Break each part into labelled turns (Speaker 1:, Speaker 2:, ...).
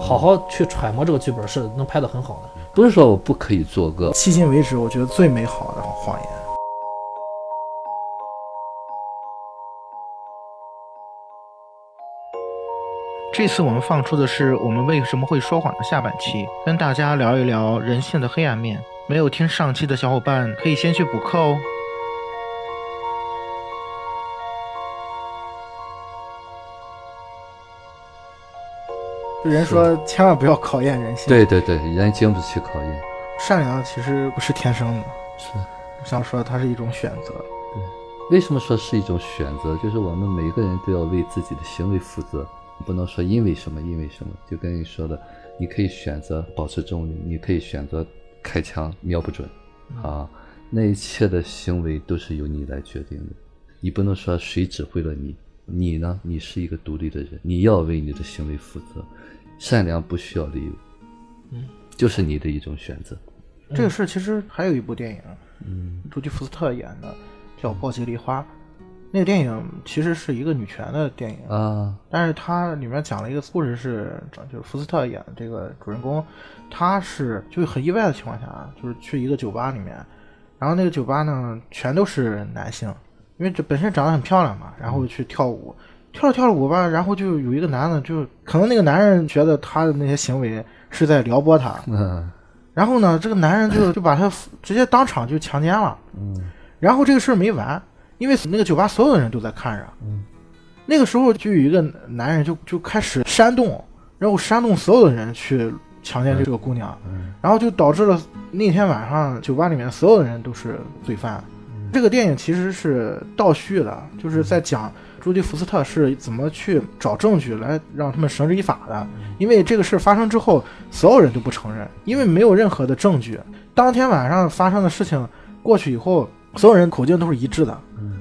Speaker 1: 好好去揣摩这个剧本是能拍得很好的。
Speaker 2: 不是说我不可以做个，
Speaker 3: 迄今为止，我觉得最美好的谎言。这次我们放出的是我们为什么会说谎的下半期，跟大家聊一聊人性的黑暗面。没有听上期的小伙伴可以先去补课哦。人说千万不要考验人性，
Speaker 2: 对对对，人经不起考验。
Speaker 3: 善良其实不是天生的，
Speaker 2: 是，
Speaker 3: 想说它是一种选择。
Speaker 2: 对为什么说是一种选择？就是我们每个人都要为自己的行为负责，不能说因为什么因为什么。就跟你说的，你可以选择保持中立，你可以选择开枪瞄不准，啊，那一切的行为都是由你来决定的。你不能说谁指挥了你，你呢？你是一个独立的人，你要为你的行为负责。善良不需要理由，嗯，就是你的一种选择。
Speaker 3: 这个事其实还有一部电影，
Speaker 2: 嗯，
Speaker 3: 朱迪福斯特演的，叫《暴击梨花》。那个电影其实是一个女权的电影
Speaker 2: 啊，
Speaker 3: 但是它里面讲了一个故事，是就是福斯特演的这个主人公，他是就是很意外的情况下，就是去一个酒吧里面，然后那个酒吧呢全都是男性，因为这本身长得很漂亮嘛，然后去跳舞。跳着跳着舞吧，然后就有一个男的，就可能那个男人觉得他的那些行为是在撩拨他，
Speaker 2: 嗯，
Speaker 3: 然后呢，这个男人就 就把他直接当场就强奸了，
Speaker 2: 嗯，
Speaker 3: 然后这个事儿没完，因为那个酒吧所有的人都在看着，
Speaker 2: 嗯，
Speaker 3: 那个时候就有一个男人就就开始煽动，然后煽动所有的人去强奸这个姑娘，然后就导致了那天晚上酒吧里面所有的人都是罪犯。这个电影其实是倒叙的，就是在讲。朱迪福斯特是怎么去找证据来让他们绳之以法的？因为这个事发生之后，所有人都不承认，因为没有任何的证据。当天晚上发生的事情过去以后，所有人口径都是一致的，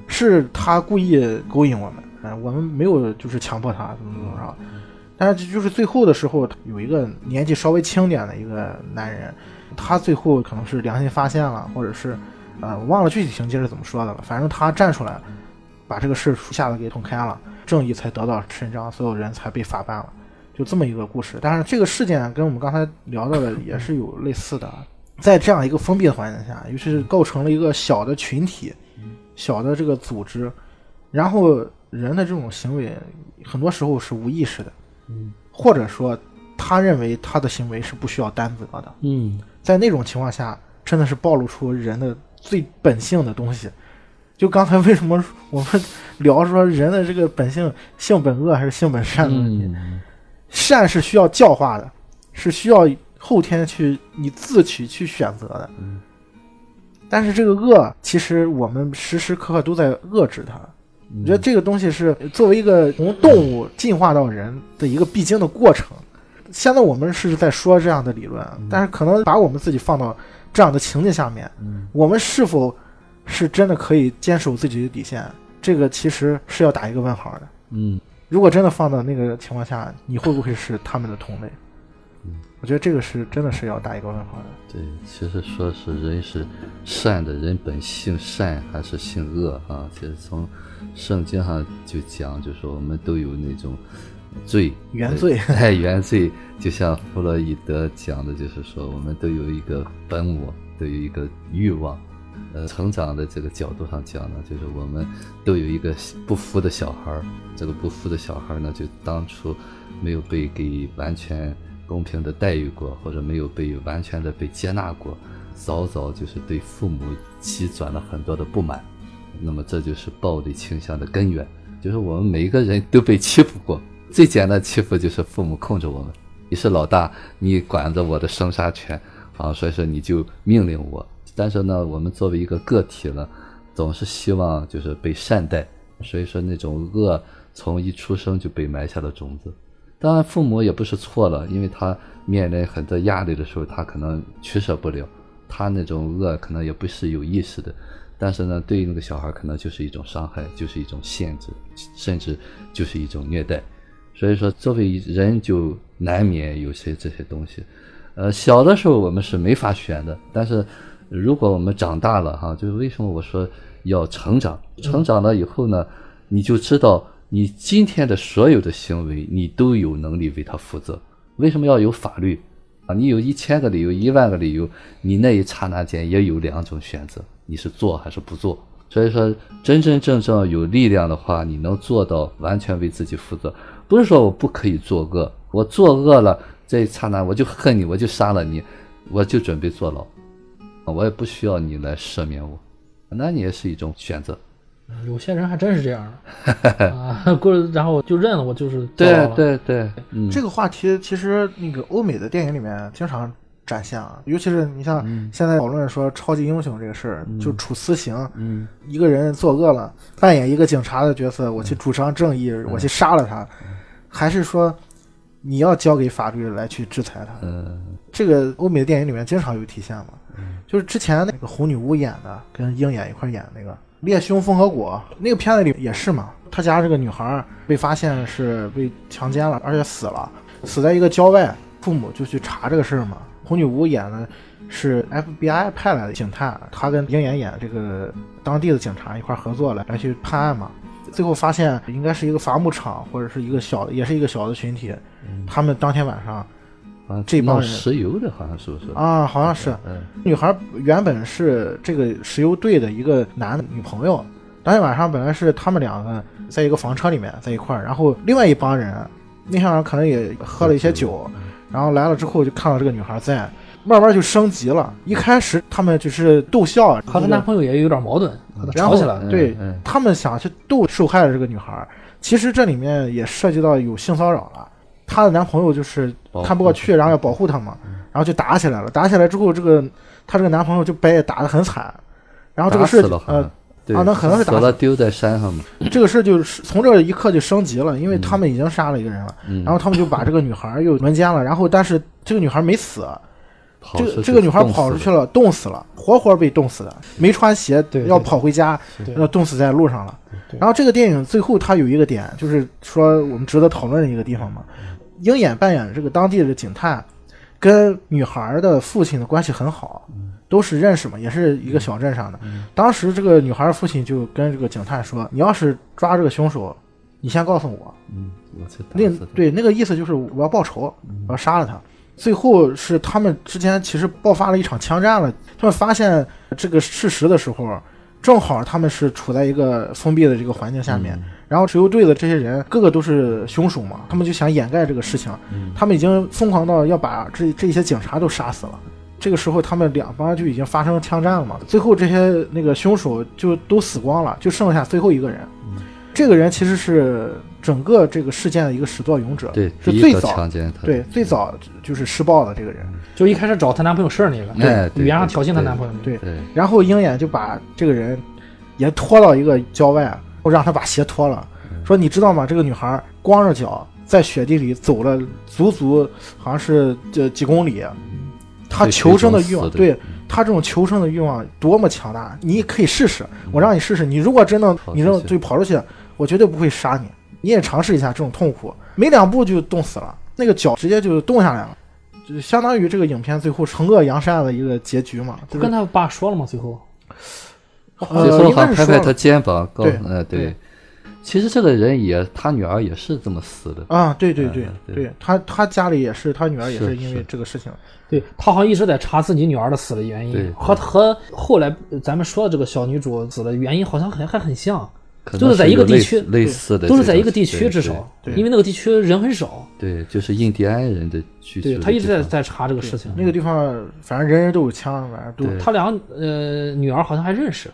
Speaker 3: 是他故意勾引我们，嗯，我们没有就是强迫他怎么怎么着。但是就是最后的时候，有一个年纪稍微轻点的一个男人，他最后可能是良心发现了，或者是，呃，我忘了具体情节是怎么说的了，反正他站出来。把这个事一下子给捅开了，正义才得到伸张，所有人才被法办了，就这么一个故事。但是这个事件跟我们刚才聊到的也是有类似的，在这样一个封闭的环境下，尤其是构成了一个小的群体、小的这个组织，然后人的这种行为很多时候是无意识的，
Speaker 2: 嗯，
Speaker 3: 或者说他认为他的行为是不需要担责的，
Speaker 2: 嗯，
Speaker 3: 在那种情况下，真的是暴露出人的最本性的东西。就刚才为什么我们聊说人的这个本性性本恶还是性本善的问题？善是需要教化的，是需要后天去你自取去选择的。但是这个恶，其实我们时时刻刻都在遏制它。我觉得这个东西是作为一个从动物进化到人的一个必经的过程。现在我们是在说这样的理论，但是可能把我们自己放到这样的情境下面，我们是否？是真的可以坚守自己的底线，这个其实是要打一个问号的。
Speaker 2: 嗯，
Speaker 3: 如果真的放到那个情况下，你会不会是他们的同类？
Speaker 2: 嗯，
Speaker 3: 我觉得这个是真的是要打一个问号的。
Speaker 2: 对，其实说是人是善的，人本性善还是性恶啊？其实从圣经上就讲，就说我们都有那种罪，
Speaker 3: 原罪，
Speaker 2: 哎，原罪。就像弗洛伊德讲的，就是说我们都有一个本我，都有一个欲望。呃，成长的这个角度上讲呢，就是我们都有一个不服的小孩儿，这个不服的小孩儿呢，就当初没有被给完全公平的待遇过，或者没有被完全的被接纳过，早早就是对父母积攒了很多的不满，那么这就是暴力倾向的根源，就是我们每一个人都被欺负过，最简单欺负就是父母控制我们，你是老大，你管着我的生杀权啊，所以说你就命令我。但是呢，我们作为一个个体呢，总是希望就是被善待，所以说那种恶从一出生就被埋下了种子。当然，父母也不是错了，因为他面临很多压力的时候，他可能取舍不了，他那种恶可能也不是有意识的。但是呢，对于那个小孩，可能就是一种伤害，就是一种限制，甚至就是一种虐待。所以说，作为人就难免有些这些东西。呃，小的时候我们是没法选的，但是。如果我们长大了哈，就是为什么我说要成长？成长了以后呢，你就知道你今天的所有的行为，你都有能力为他负责。为什么要有法律啊？你有一千个理由、一万个理由，你那一刹那间也有两种选择，你是做还是不做。所以说，真真正正有力量的话，你能做到完全为自己负责，不是说我不可以作恶，我作恶了这一刹那我就恨你，我就杀了你，我就准备坐牢，我也不需要你来赦免我，那你也是一种选择。
Speaker 1: 有些人还真是这样的 啊，过然后就认了，我就是
Speaker 2: 对，对对，嗯，
Speaker 3: 这个话题其实那个欧美的电影里面经常展现啊，尤其是你像现在讨论说超级英雄这个事儿，就处私刑，
Speaker 2: 嗯
Speaker 3: 一个人作恶了，扮演一个警察的角色，我去主张正义，我去杀了他，还是说你要交给法律来去制裁他？
Speaker 2: 嗯
Speaker 3: 这个欧美的电影里面经常有体现嘛，就是之前那个红女巫演的，跟鹰眼一块儿演那个《猎凶风和果》那个片子里也是嘛，他家这个女孩儿被发现是被强奸了，而且死了，死在一个郊外，父母就去查这个事儿嘛。红女巫演的是 FBI 派来的警探，他跟鹰眼演这个当地的警察一块儿合作来来去判案嘛。最后发现应该是一个伐木场或者是一个小的，也是一个小的群体，他们当天晚上
Speaker 2: 啊，
Speaker 3: 这帮人
Speaker 2: 石油的好像是不是？
Speaker 3: 啊，好像是。
Speaker 2: 嗯。
Speaker 3: 女孩原本是这个石油队的一个男的女朋友，当天晚上本来是他们两个在一个房车里面在一块儿，然后另外一帮人那天晚上可能也喝了一些酒，然后来了之后就看到这个女孩在，慢慢就升级了。一开始他们只是逗笑，
Speaker 1: 和她男朋友也有点矛盾，吵起来了。
Speaker 3: 对
Speaker 2: 嗯嗯
Speaker 3: 他们想去逗受害的这个女孩，其实这里面也涉及到有性骚扰了。她的男朋友就是看不过去，然后要保护她嘛，然后就打起来了。打起来之后，这个她这个男朋友就被打得很惨，然后这个事呃，啊那可能是打
Speaker 2: 了丢在山上嘛。
Speaker 3: 这个事就是从这一刻就升级了，因为他们已经杀了一个人了，
Speaker 2: 嗯，
Speaker 3: 然后他们就把这个女孩又轮奸了，然后但是这个女孩没死，
Speaker 2: 跑
Speaker 3: 这个这个女孩跑出去了，冻死了，活活被冻死的，没穿鞋要跑回家，要冻死在路上了。然后这个电影最后它有一个点，就是说我们值得讨论的一个地方嘛。鹰眼扮演这个当地的警探，跟女孩的父亲的关系很好，都是认识嘛，也是一个小镇上的。当时这个女孩父亲就跟这个警探说：“你要是抓这个凶手，你先告诉我。
Speaker 2: 嗯，我去打
Speaker 3: 那。对那个意思就是我要报仇，我要杀了他。最后是他们之间其实爆发了一场枪战了。他们发现这个事实的时候，正好他们是处在一个封闭的这个环境下面，然后石油队的这些人个个都是凶手嘛，他们就想掩盖这个事情，他们已经疯狂到要把这这些警察都杀死了。这个时候，他们两方就已经发生枪战了嘛。最后这些那个凶手就都死光了，就剩下最后一个人。这个人其实是整个这个事件的一个始作俑者，
Speaker 2: 对，
Speaker 3: 是最早
Speaker 2: 强奸他。
Speaker 3: 对最早就是施暴的这个人。
Speaker 1: 就一开始找她男朋友事儿那个，
Speaker 2: 哎对
Speaker 1: 语言上挑衅她男朋友那个，
Speaker 3: 对，
Speaker 2: 对，
Speaker 3: 然后鹰眼就把这个人也拖到一个郊外，让他把鞋脱了，说你知道吗？这个女孩光着脚在雪地里走了足足好像是这几公里，她求生的欲望，对她这种求生的欲望多么强大！你可以试试，我让你试试，你如果真的你认
Speaker 2: 去
Speaker 3: 就跑出去，我绝对不会杀你，你也尝试一下这种痛苦，没两步就冻死了，那个脚直接就冻下来了。就相当于这个影片最后惩恶扬善的一个结局嘛，就是
Speaker 1: 跟他爸说了吗？最后，
Speaker 3: 呃
Speaker 2: 拍拍他肩膀，告
Speaker 3: 对
Speaker 2: 呃
Speaker 3: 对
Speaker 2: 对，其实这个人也，他女儿也是这么死的。
Speaker 3: 啊，对对对
Speaker 2: 嗯对
Speaker 3: 对，他他家里也是，他女儿也
Speaker 2: 是
Speaker 3: 是因为这个事情，
Speaker 1: 对他好像一直在查自己女儿的死的原因，和和后来呃咱们说的这个小女主死的原因好像还还很像，
Speaker 2: 可
Speaker 1: 都是在一个地区
Speaker 2: 类似的，
Speaker 1: 都是在一个地区，至少
Speaker 3: 对
Speaker 1: 因为那个地区人很少，
Speaker 2: 对，就是印第安人的居住
Speaker 1: 对他一直在在查这个事情。
Speaker 3: 那个地方反正人人都有枪，反正都
Speaker 2: 对
Speaker 1: 他俩呃女儿好像还认识，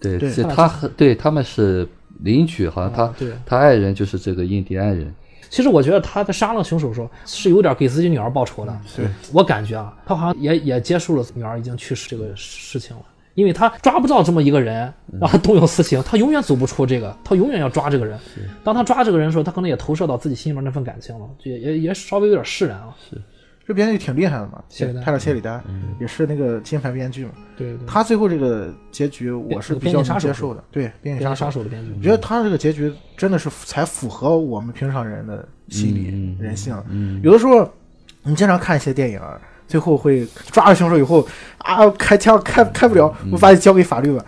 Speaker 2: 对，
Speaker 3: 对
Speaker 2: 他和对他们是邻居，好像他他爱人就是这个印第安人。
Speaker 1: 其实我觉得他在杀了凶手的时候是有点给自己女儿报仇的。
Speaker 3: 对
Speaker 1: 我感觉啊，他好像也也接受了女儿已经去世这个事情了，因为他抓不到这么一个人，让他动用私刑，他永远走不出这个，他永远要抓这个人。当他抓这个人的时候，他可能也投射到自己心里面那份感情了，就也也也稍微有点释然了。
Speaker 3: 是这编剧挺厉害的嘛，
Speaker 1: 谢里丹
Speaker 3: 泰勒谢里丹也是那个金牌编剧嘛，
Speaker 1: 对对对，
Speaker 3: 他最后这个结局我是比较能接受的，对，
Speaker 1: 编剧
Speaker 3: 杀手，
Speaker 1: 杀手的编剧
Speaker 3: 我，觉得他这个结局真的是才符合我们平常人的心理、
Speaker 2: 嗯
Speaker 3: 人性，
Speaker 2: 嗯，
Speaker 3: 有的时候，你经常看一些电影，最后会抓了凶手以后啊，开枪开开不了，我把你交给法律吧。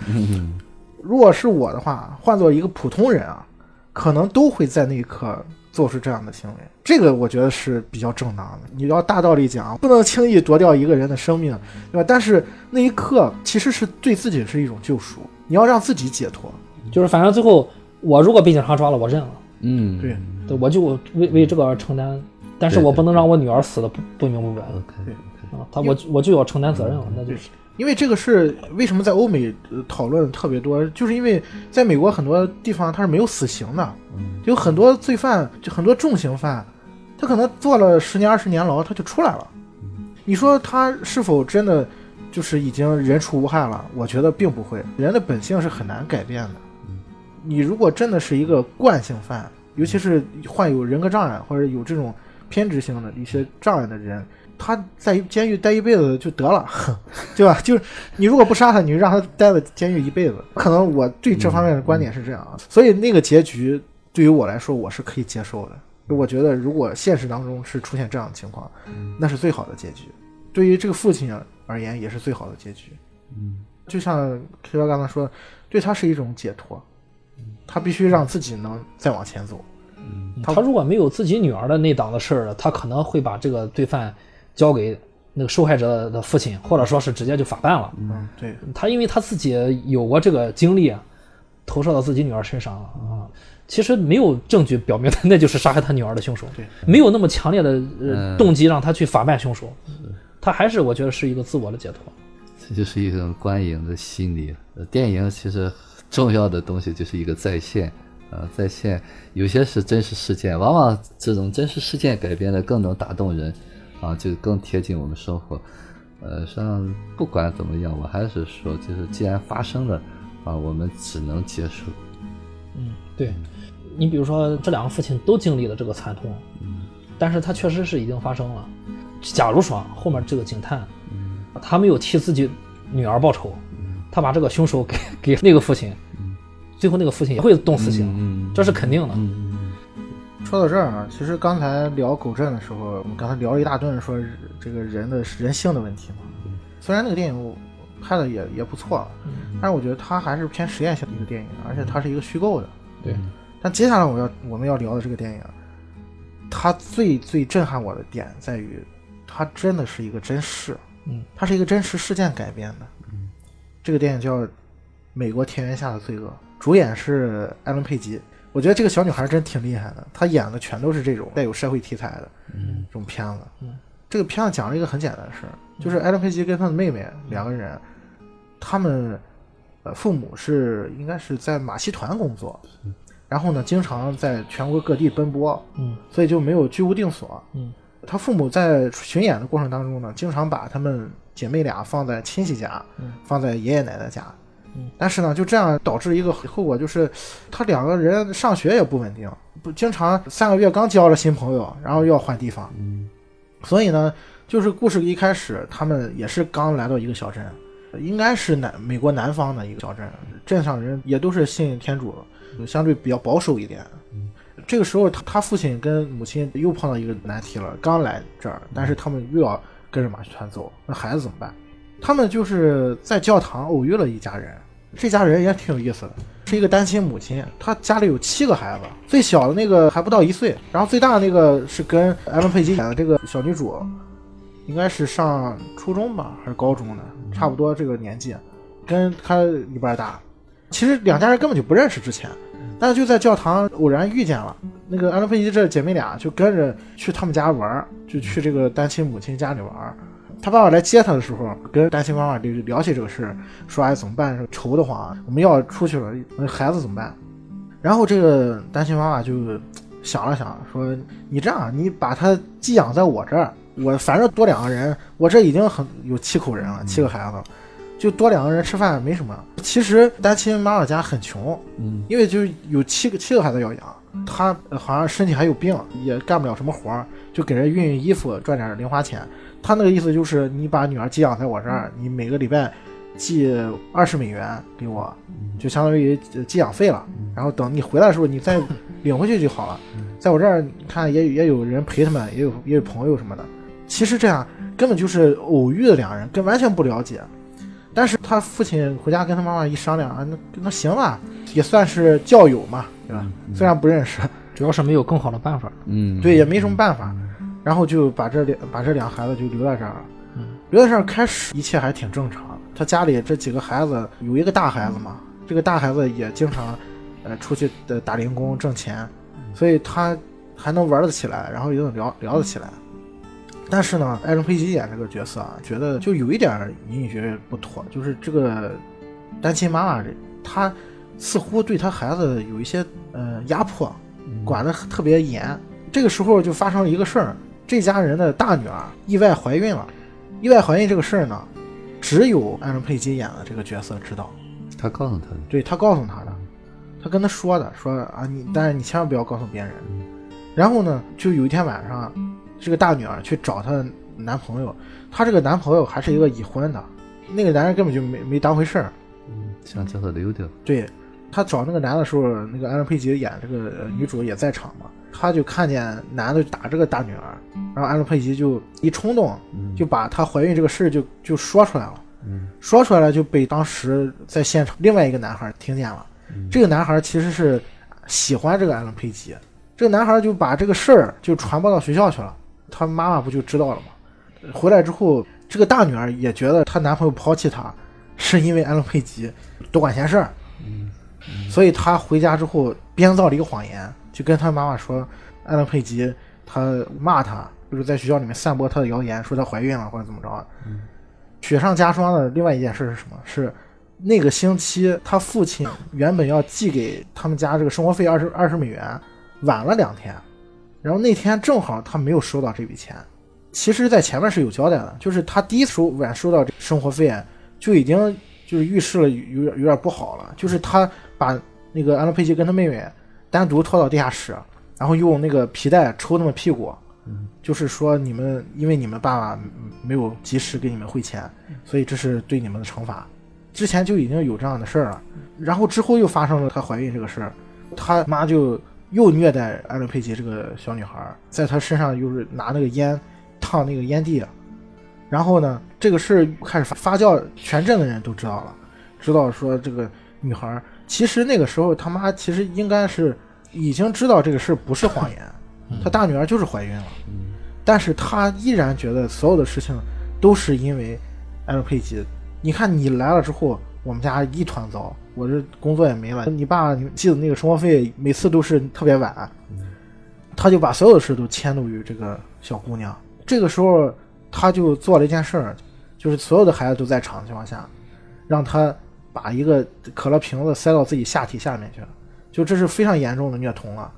Speaker 3: 如果是我的话，换做一个普通人啊，可能都会在那一刻做出这样的行为，这个我觉得是比较正当的。你要大道理讲，不能轻易夺掉一个人的生命，对吧？但是那一刻其实是对自己是一种救赎，你要让自己解脱。
Speaker 1: 就是反正最后我如果被警察抓了，我认了，
Speaker 2: 嗯，
Speaker 3: 对。
Speaker 1: 对我就为为这个而承担，但是我不能让我女儿死的不不明不白
Speaker 2: ，OK，
Speaker 3: 对
Speaker 1: 啊，他我我就要承担责任了，那就是
Speaker 3: 因为这个是为什么在欧美呃讨论特别多，就是因为在美国很多地方他是没有死刑的，有很多罪犯，就很多重刑犯，他可能坐了十年二十年牢，他就出来了。你说他是否真的就是已经人畜无害了？我觉得并不会，人的本性是很难改变的。你如果真的是一个惯性犯，尤其是患有人格障碍或者有这种偏执性的一些障碍的人，他在监狱待一辈子就得了，对吧？就是你如果不杀他，你就让他待在监狱一辈子。可能我对这方面的观点是这样啊，所以那个结局对于我来说我是可以接受的。我觉得如果现实当中是出现这样的情况，那是最好的结局。对于这个父亲而言，也是最好的结局。
Speaker 2: 嗯，
Speaker 3: 就像 K 哥刚才说，对他是一种解脱，他必须让自己能再往前走。他
Speaker 1: 他如果没有自己女儿的那档子事儿了，他可能会把这个罪犯交给那个受害者的父亲，或者说是直接就法办了。
Speaker 3: 嗯，对，
Speaker 1: 他因为他自己有过这个经历，啊，投射到自己女儿身上了啊。其实没有证据表明他那就是杀害他女儿的凶手，
Speaker 3: 对，
Speaker 1: 没有那么强烈的呃
Speaker 2: 嗯
Speaker 1: 动机让他去法办凶手，他还是我觉得是一个自我的解脱。
Speaker 2: 这就是一种观影的心理。呃，电影其实重要的东西就是一个在线，呃，在线有些是真实事件，往往这种真实事件改编的更能打动人，啊，就更贴近我们生活。呃，实际上不管怎么样，我还是说，就是既然发生了，啊，我们只能接受。
Speaker 1: 嗯，对，你比如说这两个父亲都经历了这个惨痛，嗯但是他确实是已经发生了。假如说后面这个警探，嗯他没有替自己女儿报仇，他把这个凶手给给那个父亲，最后那个父亲也会动死刑，
Speaker 2: 嗯
Speaker 1: 这是肯定的。
Speaker 2: 嗯
Speaker 3: 说到这儿啊，其实刚才聊狗镇的时候，我们刚才聊了一大顿，说这个人的人性的问题嘛。虽然那个电影拍的也也不错，但是我觉得它还是偏实验性的一个电影，而且它是一个虚构的。
Speaker 1: 对，
Speaker 3: 但接下来我要我们要聊的这个电影，它最最震撼我的点在于，它真的是一个真事，
Speaker 1: 嗯，
Speaker 3: 它是一个真实事件改编的。这个电影叫《美国田园下的罪恶》，主演是艾伦佩吉。我觉得这个小女孩真挺厉害的，她演的全都是这种带有社会题材的
Speaker 2: 嗯
Speaker 3: 这种片子。
Speaker 1: 嗯
Speaker 3: 这个片子讲了一个很简单的事儿，就是艾伦佩吉跟他的妹妹两个人，他们呃父母是应该是在马戏团工作，然后呢经常在全国各地奔波，
Speaker 1: 嗯
Speaker 3: 所以就没有居无定所。
Speaker 1: 嗯
Speaker 3: 他父母在巡演的过程当中呢，经常把他们姐妹俩放在亲戚家，
Speaker 1: 嗯
Speaker 3: 放在爷爷奶奶家。
Speaker 1: 嗯
Speaker 3: 但是呢，就这样导致一个后果，就是他两个人上学也不稳定，不经常三个月刚交了新朋友，然后又要换地方。
Speaker 2: 嗯
Speaker 3: 所以呢，就是故事一开始，他们也是刚来到一个小镇，应该是南美国南方的一个小镇，镇上人也都是信天主，相对比较保守一点。这个时候他，他父亲跟母亲又碰到一个难题了，刚来这儿，但是他们又要跟着马戏团走，那孩子怎么办？他们就是在教堂偶遇了一家人，这家人也挺有意思的，是一个单亲母亲，她家里有七个孩子，最小的那个还不到一岁，然后最大的那个是跟艾伦佩吉演的这个小女主，应该是上初中吧，还是高中的，差不多这个年纪，跟她一般大。其实两家人根本就不认识之前，但是就在教堂偶然遇见了。那个艾伦佩吉这姐妹俩就跟着去他们家玩，就去这个单亲母亲家里玩。他爸爸来接他的时候，跟单亲妈妈就聊起这个事儿，说哎怎么办？愁得慌，我们要出去了，那孩子怎么办？然后这个单亲妈妈就想了想，说你这样，你把他寄养在我这儿，我反正多两个人，我这已经很有七口人了，七个孩子，就多两个人吃饭没什么。其实单亲妈妈家很穷，
Speaker 2: 嗯
Speaker 3: 因为就是有七个七个孩子要养，他呃好像身体还有病，也干不了什么活儿，就给人熨熨衣服赚点零花钱。他那个意思就是，你把女儿寄养在我这儿，你每个礼拜寄二十美元给我，就相当于呃寄养费了。然后等你回来的时候，你再 领回去就好了。在我这儿，你看也也有人陪他们，也有也有朋友什么的。其实这样根本就是偶遇的两人，跟完全不了解。但是他父亲回家跟他妈妈一商量啊，那那行吧，也算是教友嘛，对吧？虽然不认识，
Speaker 1: 主要是没有更好的办法。
Speaker 2: 嗯，
Speaker 3: 对，也没什么办法，然后就把这两把这两孩子就留在这儿了。留在这儿开始一切还挺正常的。他家里这几个孩子有一个大孩子嘛，这个大孩子也经常呃出去的打零工挣钱，所以他还能玩得起来，然后也能聊聊得起来。但是呢，艾伦佩吉演这个角色啊，觉得就有一点儿隐隐约约不妥，就是这个单亲妈妈这她似乎对她孩子有一些呃压迫，管得特别严。这个时候就发生了一个事儿，这家人的大女儿意外怀孕了。意外怀孕这个事儿呢，只有艾伦佩吉演的这个角色知道，
Speaker 2: 他告诉他的，
Speaker 3: 对他告诉他的，他跟他说的，说啊你，但是你千万不要告诉别人。然后呢，就有一天晚上，这个大女儿去找她的男朋友，她这个男朋友还是一个已婚的，那个男人根本就没没当回事儿。
Speaker 2: 嗯，想叫他溜掉。
Speaker 3: 对，他找那个男的时候，那个艾伦佩吉演这个呃女主也在场嘛，他就看见男的打这个大女儿，然后艾伦佩吉就一冲动，就把她怀孕这个事儿就就说出来了。
Speaker 2: 嗯
Speaker 3: 说出来了就被当时在现场另外一个男孩听见了。这个男孩其实是喜欢这个艾伦佩吉，这个男孩就把这个事儿就传播到学校去了，他妈妈不就知道了吗？回来之后，这个大女儿也觉得她男朋友抛弃她，是因为艾伦佩吉多管闲事儿，所以她回家之后编造了一个谎言，就跟她妈妈说艾伦佩吉他骂她，就是在学校里面散播她的谣言，说她怀孕了或者怎么着。雪上加霜的另外一件事是什么？是那个星期，他父亲原本要寄给他们家这个生活费二十二十美元，晚了两天，然后那天正好他没有收到这笔钱。其实，在前面是有交代的，就是他第一次收晚收到这生活费，就已经就是预示了有有点有点不好了。就是他把那个安乐佩奇跟他妹妹单独拖到地下室，然后用那个皮带抽他们屁股，就是说你们因为你们爸爸没有及时给你们汇钱，所以这是对你们的惩罚。之前就已经有这样的事儿了，然后之后又发生了她怀孕这个事儿，他妈就又虐待安德佩奇这个小女孩，在她身上又是拿那个烟烫那个烟蒂，然后呢，这个事儿开始发发酵，全镇的人都知道了，知道说这个女孩儿其实那个时候他妈其实应该是已经知道这个事儿不是谎言，他大女儿就是怀孕了，但是他依然觉得所有的事情都是因为艾伦佩奇。你看你来了之后，我们家一团糟，我这工作也没了。你爸你寄的那个生活费每次都是特别晚，他就把所有的事都迁怒于这个小姑娘。这个时候，他就做了一件事儿，就是所有的孩子都在场的情况下，让他把一个可乐瓶子塞到自己下体下面去了，就这是非常严重的虐童了。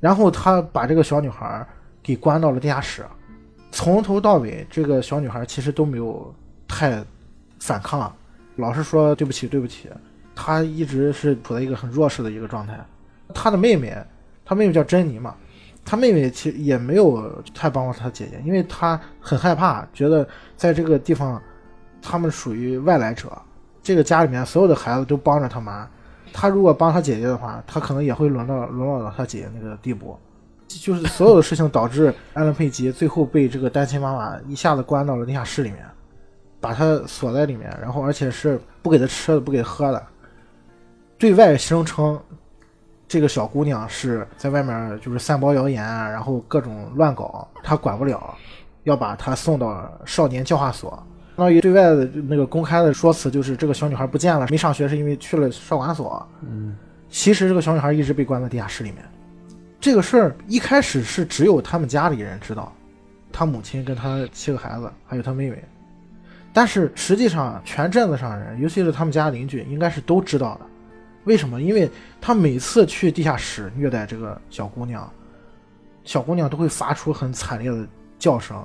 Speaker 3: 然后他把这个小女孩给关到了地下室，从头到尾，这个小女孩其实都没有太反抗，老是说对不起对不起，她一直是处在一个很弱势的一个状态。她的妹妹，她妹妹叫珍妮嘛，她妹妹其实也没有太帮过她姐姐，因为她很害怕，觉得在这个地方，他们属于外来者，这个家里面所有的孩子都帮着他妈，他如果帮他姐姐的话，他可能也会沦到沦落到他姐姐那个地步。就是所有的事情导致艾伦佩吉最后被这个单亲妈妈一下子关到了地下室里面，把她锁在里面，然后而且是不给她吃的，不给她喝的，对外声称这个小姑娘是在外面就是散播谣言，然后各种乱搞，她管不了，要把她送到少年教化所。相当于对外的那个公开的说辞就是这个小女孩不见了，没上学是因为去了少管所。
Speaker 2: 嗯，
Speaker 3: 其实这个小女孩一直被关在地下室里面。这个事儿一开始是只有他们家里人知道，他母亲跟他七个孩子，还有他妹妹。但是实际上，全镇子上人，尤其是他们家邻居，应该是都知道的。为什么？因为他每次去地下室虐待这个小姑娘，小姑娘都会发出很惨烈的叫声。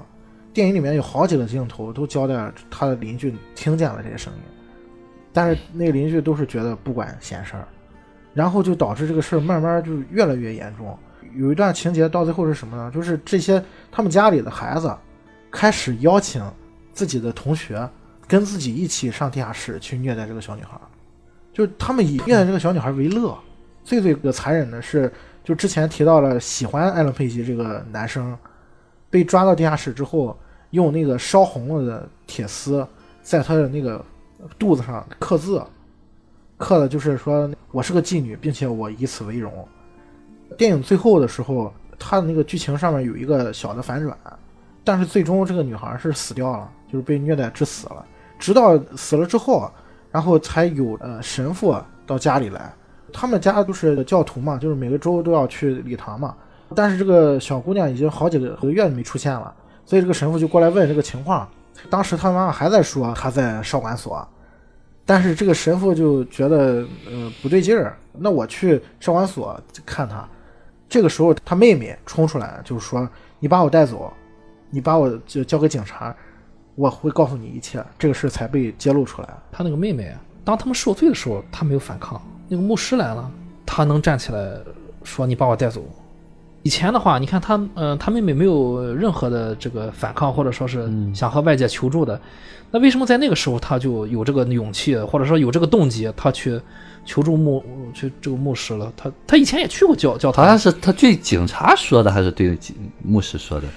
Speaker 3: 电影里面有好几个镜头都交代他的邻居听见了这些声音，但是那个邻居都是觉得不管闲事儿，然后就导致这个事儿慢慢就越来越严重。有一段情节到最后是什么呢？就是这些他们家里的孩子开始邀请自己的同学跟自己一起上地下室去虐待这个小女孩，就是他们以虐待这个小女孩为乐。最最个残忍的是，就之前提到了喜欢艾伦佩奇这个男生被抓到地下室之后，用那个烧红了的铁丝在他的那个肚子上刻字，刻的就是说我是个妓女，并且我以此为荣。电影最后的时候，他的那个剧情上面有一个小的反转，但是最终这个女孩是死掉了，就是被虐待致死了。直到死了之后，然后才有呃神父到家里来。他们家都是教徒嘛，就是每个周都要去礼堂嘛。但是这个小姑娘已经好几个月没出现了，所以这个神父就过来问这个情况。当时他妈妈还在说他在少管所，但是这个神父就觉得呃不对劲儿，那我去少管所看他。这个时候他妹妹冲出来，就是说你把我带走，你把我就交给警察，我会告诉你一切。这个事才被揭露出来。
Speaker 1: 他那个妹妹，当他们受罪的时候，他没有反抗。那个牧师来了，他能站起来说你把我带走。以前的话，你看他，呃，他妹妹没有任何的这个反抗，或者说是想和外界求助的。那为什么在那个时候他就有这个勇气，或者说有这个动机，他去求助牧去这个牧师了？他他以前也去过教教堂，
Speaker 2: 好像是他对警察说的，还是对牧师说的？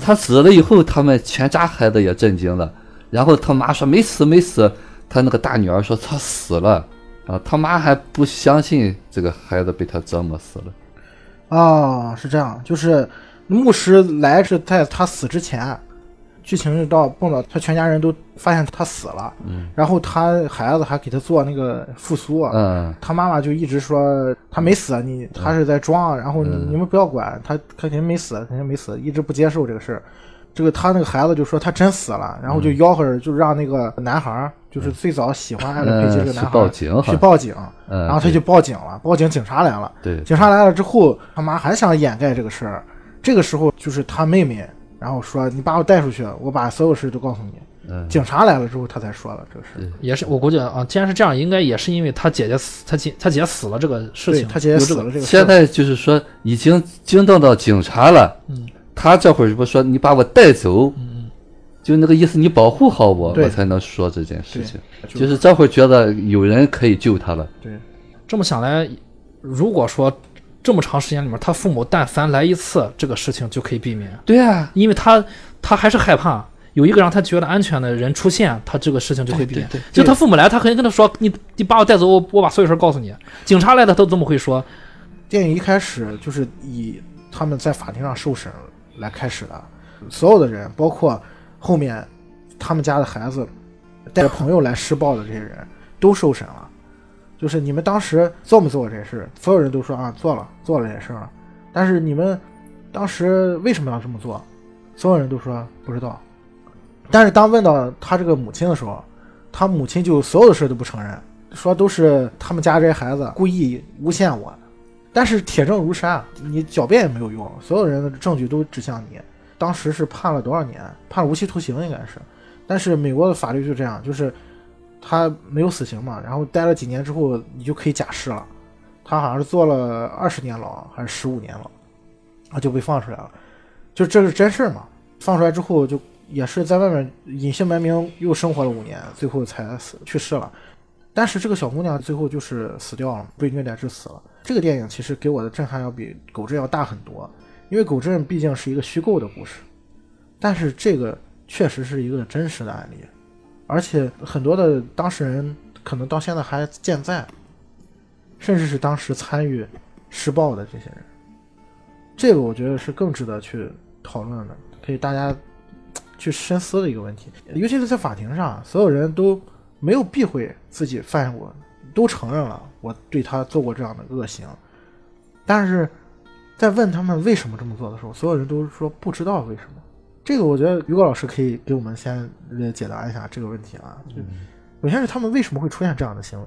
Speaker 2: 他死了以后，他们全家孩子也震惊了。然后他妈说没死没死，他那个大女儿说他死了啊，他妈还不相信这个孩子被他折磨死了。
Speaker 3: 啊，是这样，就是牧师来是在他死之前，剧情就到蹦到他全家人都发现他死了，嗯，然后他孩子还给他做那个复苏，
Speaker 2: 嗯，
Speaker 3: 他妈妈就一直说他没死，你他是在装，然后你你们不要管他，他肯定没死，肯定没死，一直不接受这个事儿。这个他那个孩子就说他真死了，然后就吆喝着，就让那个男孩，就是最早喜欢艾伦佩奇这个男孩
Speaker 2: 去报警，
Speaker 3: 去报警，然后他就报警了，报警警察来了，
Speaker 2: 对，
Speaker 3: 警察来了之后，他妈还想掩盖这个事儿，这个时候就是他妹妹，然后说你把我带出去，我把所有事都告诉你。警察来了之后，他才说了这个事。
Speaker 1: 也是我估计啊，既然是这样，应该也是因为他姐姐死，他姐他姐死了这个事情，
Speaker 3: 他姐姐死了这个。
Speaker 2: 现在就是说已经惊动到警察了，
Speaker 1: 嗯，
Speaker 2: 他这会儿不说你把我带走，
Speaker 1: 嗯。
Speaker 2: 就那个意思，你保护好我，我才能说这件事情。就是这会觉得有人可以救他了。
Speaker 3: 对，
Speaker 1: 这么想来，如果说这么长时间里面，他父母但凡来一次，这个事情就可以避免。
Speaker 2: 对啊，
Speaker 1: 因为他他还是害怕有一个让他觉得安全的人出现，他这个事情就可以避免。就他父母来，他肯定跟他说：“你你把我带走，我我把所有事告诉你。”警察来的都这么会说。
Speaker 3: 电影一开始就是以他们在法庭上受审来开始的，所有的人包括。后面，他们家的孩子带着朋友来施暴的这些人都受审了，就是你们当时做没做过这事？所有人都说啊，做了，做了这事了。但是你们当时为什么要这么做？所有人都说不知道。但是当问到他这个母亲的时候，他母亲就所有的事都不承认，说都是他们家这些孩子故意诬陷我。但是铁证如山，你狡辩也没有用，所有人的证据都指向你。当时是判了多少年？判了无期徒刑，应该是。但是美国的法律就这样，就是他没有死刑嘛，然后待了几年之后，你就可以假释了。他好像是坐了二十年牢还是十五年牢，啊就被放出来了。就这是真事儿嘛？放出来之后就也是在外面隐姓埋名又生活了五年，最后才死去世了。但是这个小姑娘最后就是死掉了，被虐待致死了。这个电影其实给我的震撼要比《狗镇》要大很多。因为狗镇毕竟是一个虚构的故事，但是这个确实是一个真实的案例，而且很多的当事人可能到现在还健在，甚至是当时参与施暴的这些人，这个我觉得是更值得去讨论的，可以大家去深思的一个问题。尤其是在法庭上，所有人都没有避讳自己犯过，都承认了我对他做过这样的恶行，但是。在问他们为什么这么做的时候，所有人都说不知道为什么。这个我觉得于果老师可以给我们先解答一下这个问题啊。就首先是他们为什么会出现这样的行为，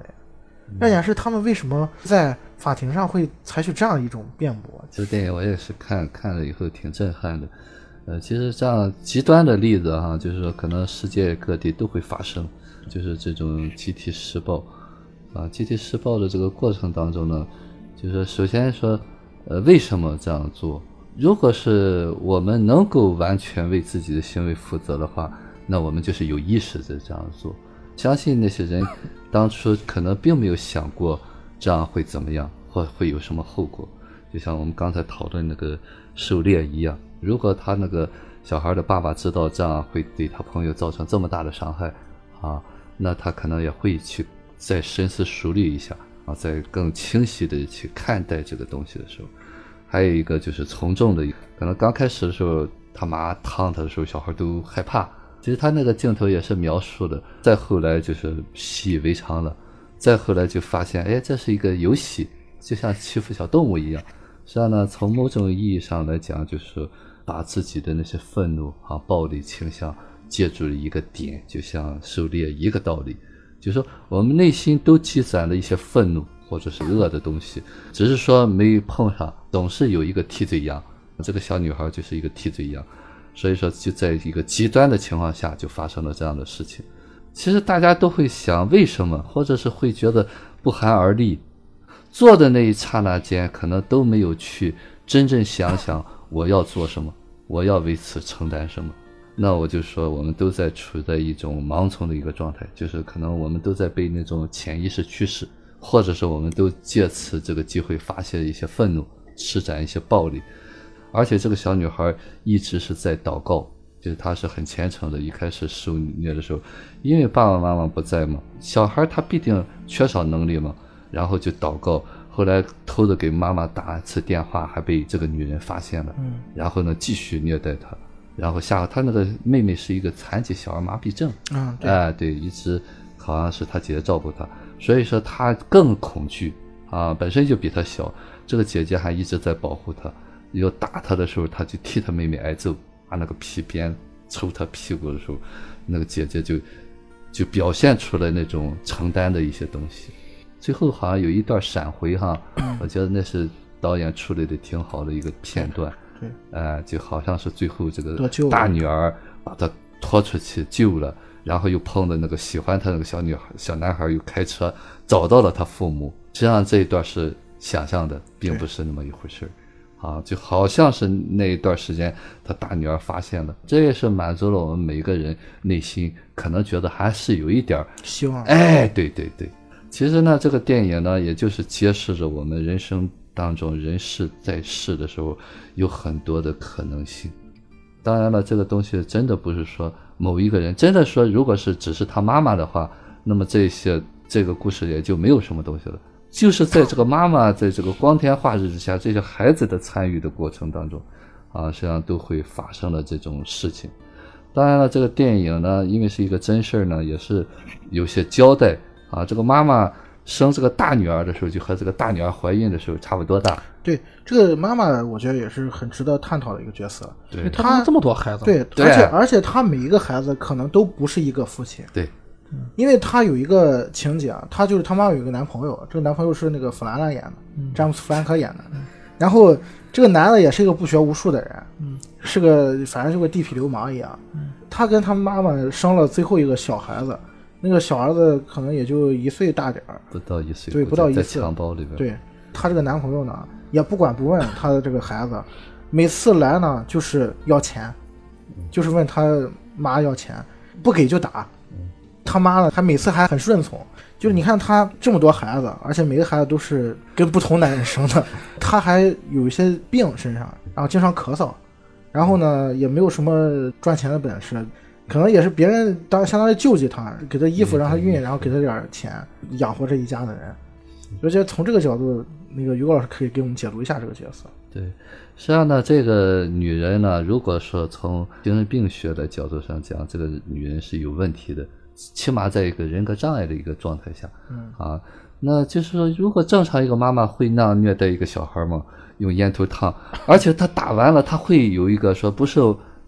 Speaker 3: 二点是他们为什么在法庭上会采取这样一种辩驳。
Speaker 2: 这电影我也是看看了以后挺震撼的。呃，其实这样极端的例子哈，就是说可能世界各地都会发生，就是这种集体施暴啊。集体施暴的这个过程当中呢，就是首先说。呃，为什么这样做？如果是我们能够完全为自己的行为负责的话，那我们就是有意识的这样做。相信那些人当初可能并没有想过这样会怎么样，或会有什么后果。就像我们刚才讨论那个狩猎一样，如果他那个小孩的爸爸知道这样会对他朋友造成这么大的伤害，啊，那他可能也会去再深思熟虑一下。在更清晰的去看待这个东西的时候，还有一个就是从众的，可能刚开始的时候他妈烫他的时候，小孩都害怕。其实他那个镜头也是描述的，再后来就是习以为常了，再后来就发现，哎，这是一个游戏，就像欺负小动物一样。实际上呢，从某种意义上来讲，就是把自己的那些愤怒啊、暴力倾向借助了一个点，就像狩猎一个道理，就说我们内心都积攒了一些愤怒或者是恶的东西，只是说没碰上，总是有一个替罪羊。这个小女孩就是一个替罪羊。所以说，就在一个极端的情况下，就发生了这样的事情。其实大家都会想，为什么，或者是会觉得不寒而栗。做的那一刹那间，可能都没有去真正想想我要做什么，我要为此承担什么。那我就说，我们都在处在一种盲从的一个状态，就是可能我们都在被那种潜意识驱使，或者是我们都借此这个机会发泄一些愤怒，施展一些暴力。而且这个小女孩一直是在祷告，就是她是很虔诚的。一开始受虐的时候，因为爸爸妈妈不在嘛，小孩他必定缺少能力嘛，然后就祷告。后来偷着给妈妈打一次电话，还被这个女人发现了。然后呢，继续虐待她，然后下他那个妹妹是一个残疾小儿麻痹症。
Speaker 3: 嗯。
Speaker 2: 哎，对，一直好像是他姐姐照顾他，所以说他更恐惧啊，本身就比他小，这个姐姐还一直在保护他。要打他的时候，他就替他妹妹挨揍，拿那个皮鞭抽他屁股的时候，那个姐姐就就表现出来那种承担的一些东西。最后好像有一段闪回哈，我觉得那是导演处理的挺好的一个片段。
Speaker 3: 对，
Speaker 2: 哎，就好像是最后这个大女儿把他拖出去救了，然后又碰到那个喜欢他那个小女孩小男孩又开车找到了他父母。实际上这一段是想象的，并不是那么一回事儿。啊，就好像是那一段时间，他大女儿发现了，这也是满足了我们每个人内心可能觉得还是有一点儿
Speaker 3: 希望。
Speaker 2: 哎，对对对，其实呢，这个电影呢，也就是揭示着我们人生当中人世在世的时候有很多的可能性。当然了，这个东西真的不是说某一个人，真的说，如果是只是他妈妈的话，那么这些这个故事也就没有什么东西了。就是在这个妈妈在这个光天化日之下，这些孩子的参与的过程当中，啊，实际上都会发生了这种事情。当然了，这个电影呢，因为是一个真事儿呢，也是有些交代啊。这个妈妈生这个大女儿的时候，就和这个大女儿怀孕的时候差不多大。
Speaker 3: 对这个妈妈，我觉得也是很值得探讨的一个角色。
Speaker 2: 对
Speaker 3: 她
Speaker 1: 这么多孩子，
Speaker 3: 对，
Speaker 2: 对
Speaker 3: 而且而且她每一个孩子可能都不是一个父亲。
Speaker 2: 对，
Speaker 3: 因为她有一个情节啊，她就是她妈妈有一个男朋友，这个男朋友是那个弗兰兰演的，詹姆斯·弗兰克演的。然后这个男的也是一个不学无术的人，
Speaker 1: 嗯
Speaker 3: 是个反正就个地痞流氓一样。他跟他妈妈生了最后一个小孩子，那个小儿子可能也就一岁大点儿。
Speaker 2: 不到一岁，
Speaker 3: 对不到一
Speaker 2: 在
Speaker 3: 岁
Speaker 2: 襁褓里边。
Speaker 3: 对他这个男朋友呢，也不管不问他的这个孩子，每次来呢就是要钱，就是问他妈要钱，不给就打。他妈呢，他每次还很顺从，就是你看他这么多孩子，而且每个孩子都是跟不同男人生的，他还有一些病身上，然后经常咳嗽，然后呢也没有什么赚钱的本事，可能也是别人当相当于救济他，给他衣服让他熨，然后给他点儿钱养活这一家的人。我觉得从这个角度，那个于高老师可以给我们解读一下这个角色。
Speaker 2: 对，实际上呢，这个女人呢，如果说从精神病学的角度上讲，这个女人是有问题的，起码在一个人格障碍的一个状态下，
Speaker 3: 嗯
Speaker 2: 啊，那就是说，如果正常一个妈妈会那样虐待一个小孩吗？用烟头烫，而且她打完了，她会有一个说不是，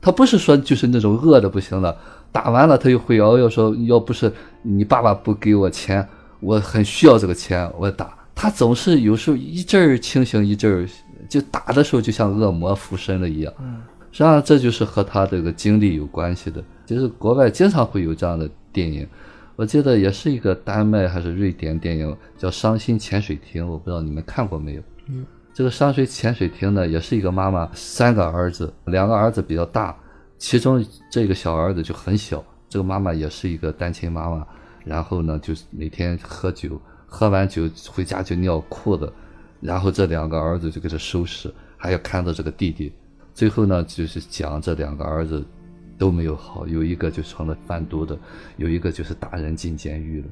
Speaker 2: 她不是说就是那种饿的不行了，打完了他又会熬，要说要不是你爸爸不给我钱，我很需要这个钱，我打。他总是有时候一阵儿清醒，一阵儿就打的时候就像恶魔附身了一样。
Speaker 3: 嗯
Speaker 2: 实际上这就是和他这个经历有关系的。其实国外经常会有这样的电影，我记得也是一个丹麦还是瑞典电影，叫《伤心潜水艇》，我不知道你们看过没有？
Speaker 3: 嗯，
Speaker 2: 这个伤水潜水艇呢，也是一个妈妈，三个儿子，两个儿子比较大，其中这个小儿子就很小。这个妈妈也是一个单亲妈妈，然后呢，就每天喝酒，喝完酒回家就尿裤子，然后这两个儿子就给他收拾，还要看着这个弟弟。最后呢，就是讲这两个儿子都没有好，有一个就成了贩毒的，有一个就是打人进监狱了，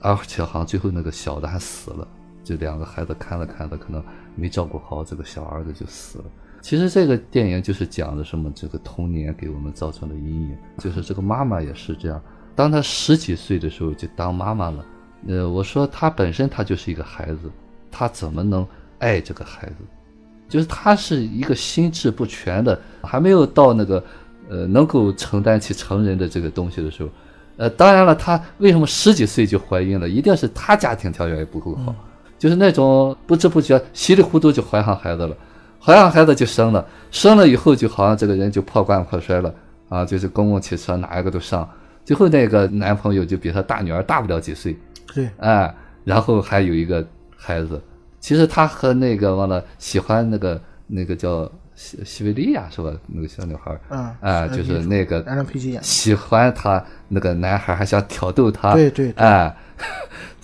Speaker 2: 而且好像最后那个小的还死了。这两个孩子看着看着，可能没照顾好，这个小儿子就死了。其实这个电影就是讲的什么？这个童年给我们造成的阴影，就是这个妈妈也是这样。当她十几岁的时候就当妈妈了，呃，我说她本身她就是一个孩子，她怎么能爱这个孩子？就是她是一个心智不全的，还没有到那个呃能够承担起成人的这个东西的时候。呃，当然了，她为什么十几岁就怀孕了？一定是她家庭条件也不够好，就是那种不知不觉稀里糊涂就怀上孩子了。怀上孩子就生了，生了以后就好像这个人就破罐破摔了啊，就是公共汽车哪一个都上。最后那个男朋友就比他大女儿大不了几岁，
Speaker 3: 对，
Speaker 2: 哎，然后还有一个孩子。其实他和那个忘了喜欢那个那个叫西西维利亚是吧？那个小女孩，
Speaker 3: 嗯，
Speaker 2: 哎，就是那个喜欢他那个男孩还想挑逗她，
Speaker 3: 对对，
Speaker 2: 哎，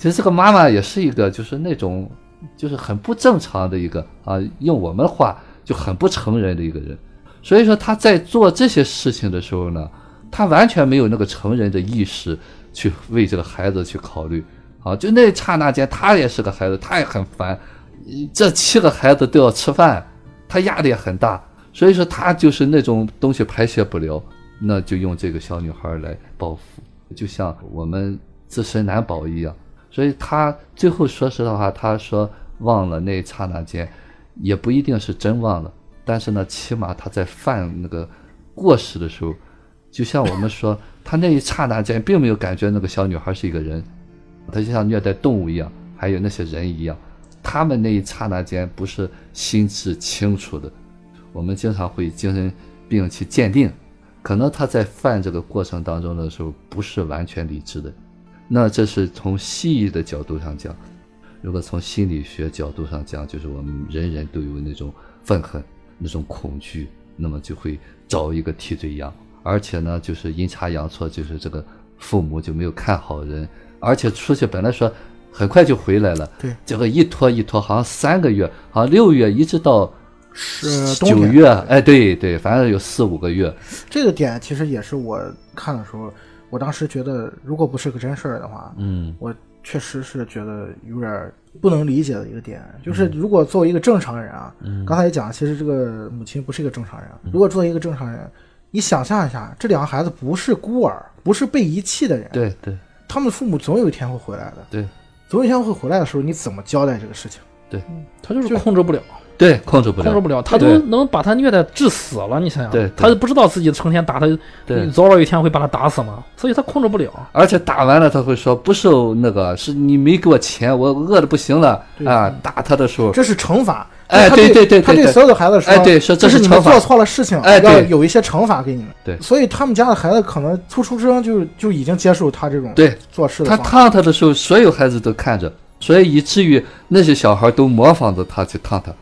Speaker 2: 其实这个妈妈也是一个就是那种。就是很不正常的一个啊，用我们的话就很不成人的一个人，所以说他在做这些事情的时候呢，他完全没有那个成人的意识去为这个孩子去考虑啊，就那刹那间，他也是个孩子，他也很烦，这七个孩子都要吃饭，他压力也很大，所以说他就是那种东西排泄不了，那就用这个小女孩来报复，就像我们自身难保一样。所以他最后说实的话，他说忘了那一刹那间，也不一定是真忘了。但是呢，起码他在犯那个过失的时候，就像我们说，他那一刹那间并没有感觉那个小女孩是一个人，他就像虐待动物一样，还有那些人一样，他们那一刹那间不是心智清楚的。我们经常会精神病去鉴定，可能他在犯这个过程当中的时候，不是完全理智的。那这是从西医的角度上讲，如果从心理学角度上讲，就是我们人人都有那种愤恨、那种恐惧，那么就会找一个替罪羊，而且呢，就是阴差阳错，就是这个父母就没有看好人，而且出去本来说很快就回来了，
Speaker 3: 对，
Speaker 2: 这个一拖一拖，好像三个月，好像六月一直到
Speaker 3: 是
Speaker 2: 九月，哎，对对，反正有四五个月。
Speaker 3: 这个点其实也是我看的时候。我当时觉得，如果不是个真事儿的话，
Speaker 2: 嗯，
Speaker 3: 我确实是觉得有点不能理解的一个点，就是如果作为一个正常人啊，嗯。刚才也讲，其实这个母亲不是一个正常人。如果作为一个正常人，你想象一下，这两个孩子不是孤儿，不是被遗弃的人，
Speaker 2: 对对，
Speaker 3: 他们的父母总有一天会回来的，
Speaker 2: 对，
Speaker 3: 总有一天会回来的时候，你怎么交代这个事情？
Speaker 2: 对，
Speaker 1: 他就是控制不了。
Speaker 2: 对，控制不了，
Speaker 1: 控制不了，他都能把他虐待致死了。你想想，
Speaker 2: 对，
Speaker 1: 他都不知道自己成天打他，
Speaker 2: 对，
Speaker 1: 早晚有一天会把他打死嘛，所以他控制不了。
Speaker 2: 而且打完了，他会说不是那个，是你没给我钱，我饿的不行了啊！打他的时候，
Speaker 3: 这是惩罚。
Speaker 2: 哎，对对对，
Speaker 3: 他对所有的孩子说，
Speaker 2: 哎，对，说
Speaker 3: 这
Speaker 2: 是
Speaker 3: 你们做错了事情，
Speaker 2: 哎，
Speaker 3: 要有一些惩罚给你们。
Speaker 2: 对，
Speaker 3: 所以他们家的孩子可能初出生就就已经接受他这种
Speaker 2: 对
Speaker 3: 做事的。
Speaker 2: 他烫他的时候，所有孩子都看着，所以以至于那些小孩都模仿着他去烫他。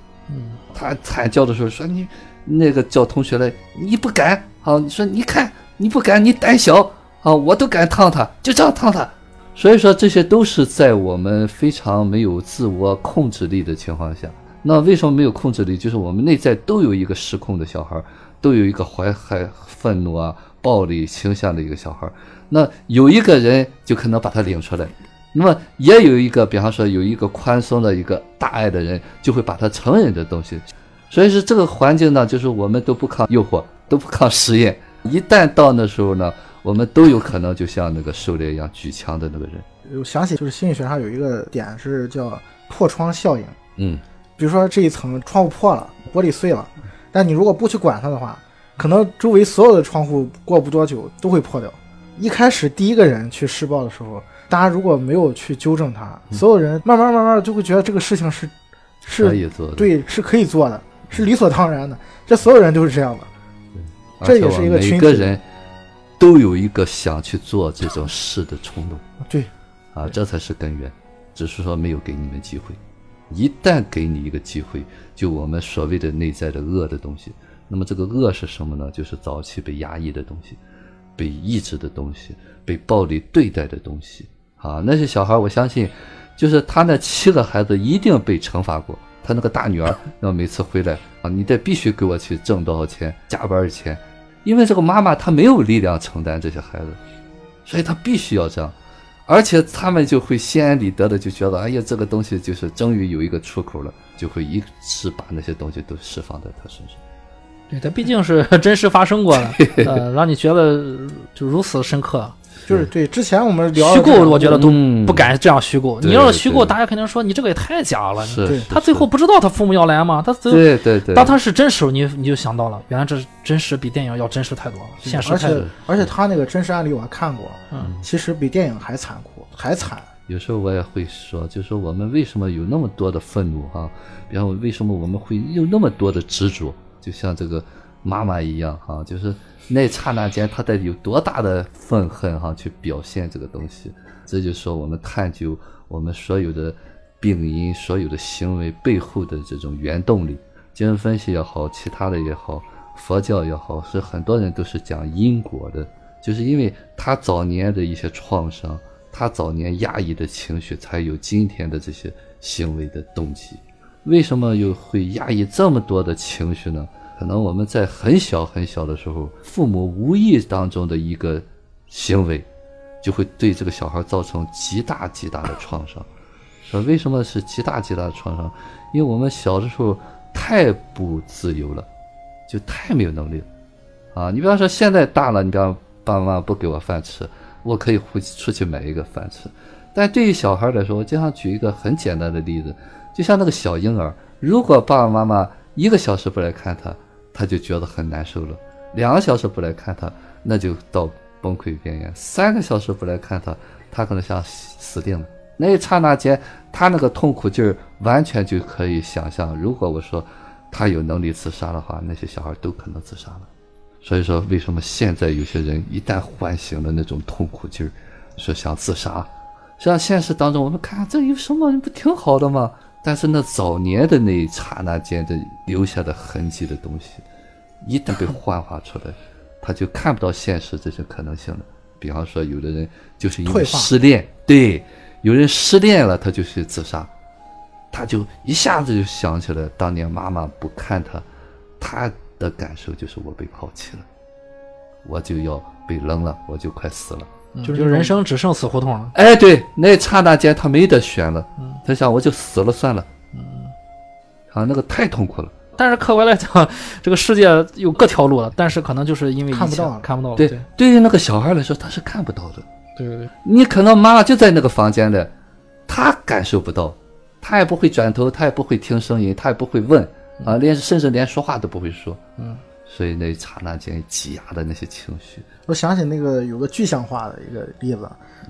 Speaker 2: 他惨叫的时候说：“你那个叫同学来，你不敢啊，你说你看你不敢，你胆小啊！我都敢烫他，就这样烫他。所以说这些都是在我们非常没有自我控制力的情况下。那为什么没有控制力？就是我们内在都有一个失控的小孩，都有一个怀害愤怒啊、暴力倾向的一个小孩。那有一个人就可能把他领出来。”那么也有一个，比方说有一个宽松的一个大爱的人，就会把他成人的东西。所以说这个环境呢，就是我们都不抗诱惑，都不抗实验。一旦到那时候呢，我们都有可能就像那个狩猎一样举枪的那个人。
Speaker 3: 我想起就是心理学上有一个点是叫破窗效应。
Speaker 2: 嗯，
Speaker 3: 比如说这一层窗户破了，玻璃碎了，但你如果不去管它的话，可能周围所有的窗户过不多久都会破掉。一开始第一个人去施暴的时候。大家如果没有去纠正他，所有人慢慢慢慢就会觉得这个事情是是
Speaker 2: 可以做的，
Speaker 3: 对，是可以做的，是理所当然的。这所有人都是这样的，这也是一个
Speaker 2: 每个人都有一个想去做这种事的冲动。
Speaker 3: 对，
Speaker 2: 啊，这才是根源。只是说没有给你们机会，一旦给你一个机会，就我们所谓的内在的恶的东西。那么这个恶是什么呢？就是早期被压抑的东西，被抑制的东西，被暴力对待的东西。啊，那些小孩，我相信，就是他那七个孩子一定被惩罚过。他那个大女儿，要每次回来啊，你得必须给我去挣多少钱，加班钱，因为这个妈妈她没有力量承担这些孩子，所以她必须要这样。而且他们就会心安理得的就觉得，哎呀，这个东西就是终于有一个出口了，就会一直把那些东西都释放在他身上。
Speaker 1: 对，它毕竟是 真实发生过的，呃，让你觉得就如此深刻。
Speaker 3: 就是对之前我们聊
Speaker 1: 虚构，我觉得都
Speaker 2: 嗯
Speaker 1: 不敢这样虚构。
Speaker 2: 对
Speaker 1: 你要是虚构，大家肯定说你这个也太假了。
Speaker 3: 对
Speaker 1: 他最后不知道他父母要来吗？他最后
Speaker 2: 对对对，
Speaker 1: 当他是真实，你你就想到了，原来这真实比电影要真实太多了，现实
Speaker 3: 而且
Speaker 1: 太多。
Speaker 3: 而且他那个真实案例我还看过，
Speaker 1: 嗯，
Speaker 3: 其实比电影还残酷，还惨。
Speaker 2: 有时候我也会说，就是说我们为什么有那么多的愤怒哈、比方为什么我们会有那么多的执着，就像这个妈妈一样哈、就是那刹那间她得有多大的愤恨哈、去表现这个东西。这就是说我们探究我们所有的病因、所有的行为背后的这种原动力。精神分析也好，其他的也好，佛教也好，是很多人都是讲因果的，就是因为他早年的一些创伤。他早年压抑的情绪，才有今天的这些行为的动机。为什么又会压抑这么多的情绪呢？可能我们在很小很小的时候，父母无意当中的一个行为，就会对这个小孩造成极大极大的创伤。说为什么是极大极大的创伤？因为我们小的时候太不自由了，就太没有能力了。啊，你比方说现在大了，你比方爸爸妈妈不给我饭吃，我可以回出去买一个饭吃。但对于小孩来说，我经常举一个很简单的例子，就像那个小婴儿，如果爸爸妈妈一个小时不来看他，他就觉得很难受了；两个小时不来看他，那就到崩溃边缘；三个小时不来看他，他可能想死定了。那一刹那间，他那个痛苦劲儿完全就可以想象。如果我说他有能力自杀的话，那些小孩都可能自杀了。所以说，为什么现在有些人一旦唤醒了那种痛苦劲儿，说想自杀，实际上现实当中我们看这有什么不挺好的吗？但是那早年的那一刹那间的留下的痕迹的东西，一旦被幻化出来，他就看不到现实这些可能性了。比方说，有的人就是因为失恋，对，有人失恋了，他就去自杀，他就一下子就想起来当年妈妈不看他，他的感受就是我被抛弃了，我就要被扔了，我就快死了。
Speaker 1: 嗯
Speaker 3: 就是
Speaker 1: 就人生只剩死胡同了。
Speaker 2: 哎，对，那一刹那间他没得选了，他想我就死了算了，嗯啊，那个太痛苦了。
Speaker 1: 但是客观来讲，这个世界有各条路了，但是可能就是因为
Speaker 3: 看不到
Speaker 1: 看不到了。
Speaker 2: 对
Speaker 1: 对，
Speaker 2: 对于那个小孩来说，他是看不到的。
Speaker 1: 对对对，
Speaker 2: 你可能妈妈就在那个房间里，他感受不到，他也不会转头，他也不会听声音，他也不会问啊，连甚至连说话都不会说。
Speaker 1: 嗯，
Speaker 2: 所以那一刹那间挤压的那些情绪，
Speaker 3: 我想起那个有个具象化的一个例子，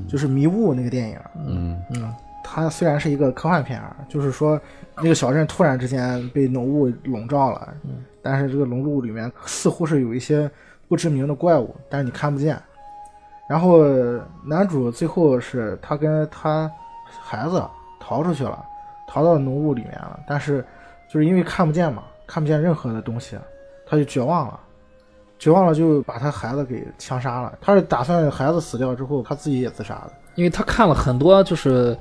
Speaker 3: 就是《迷雾》那个电影。
Speaker 2: 嗯
Speaker 1: 嗯
Speaker 3: 它虽然是一个科幻片儿，就是说那个小镇突然之间被浓雾笼罩了，但是这个浓雾里面似乎是有一些不知名的怪物，但是你看不见。然后男主最后是他跟他孩子逃出去了，逃到浓雾里面了，但是就是因为看不见嘛，看不见任何的东西，他就绝望了。绝望了，就把他孩子给枪杀了。他是打算孩子死掉之后，他自己也自杀的。
Speaker 1: 因为他看了很多，就是，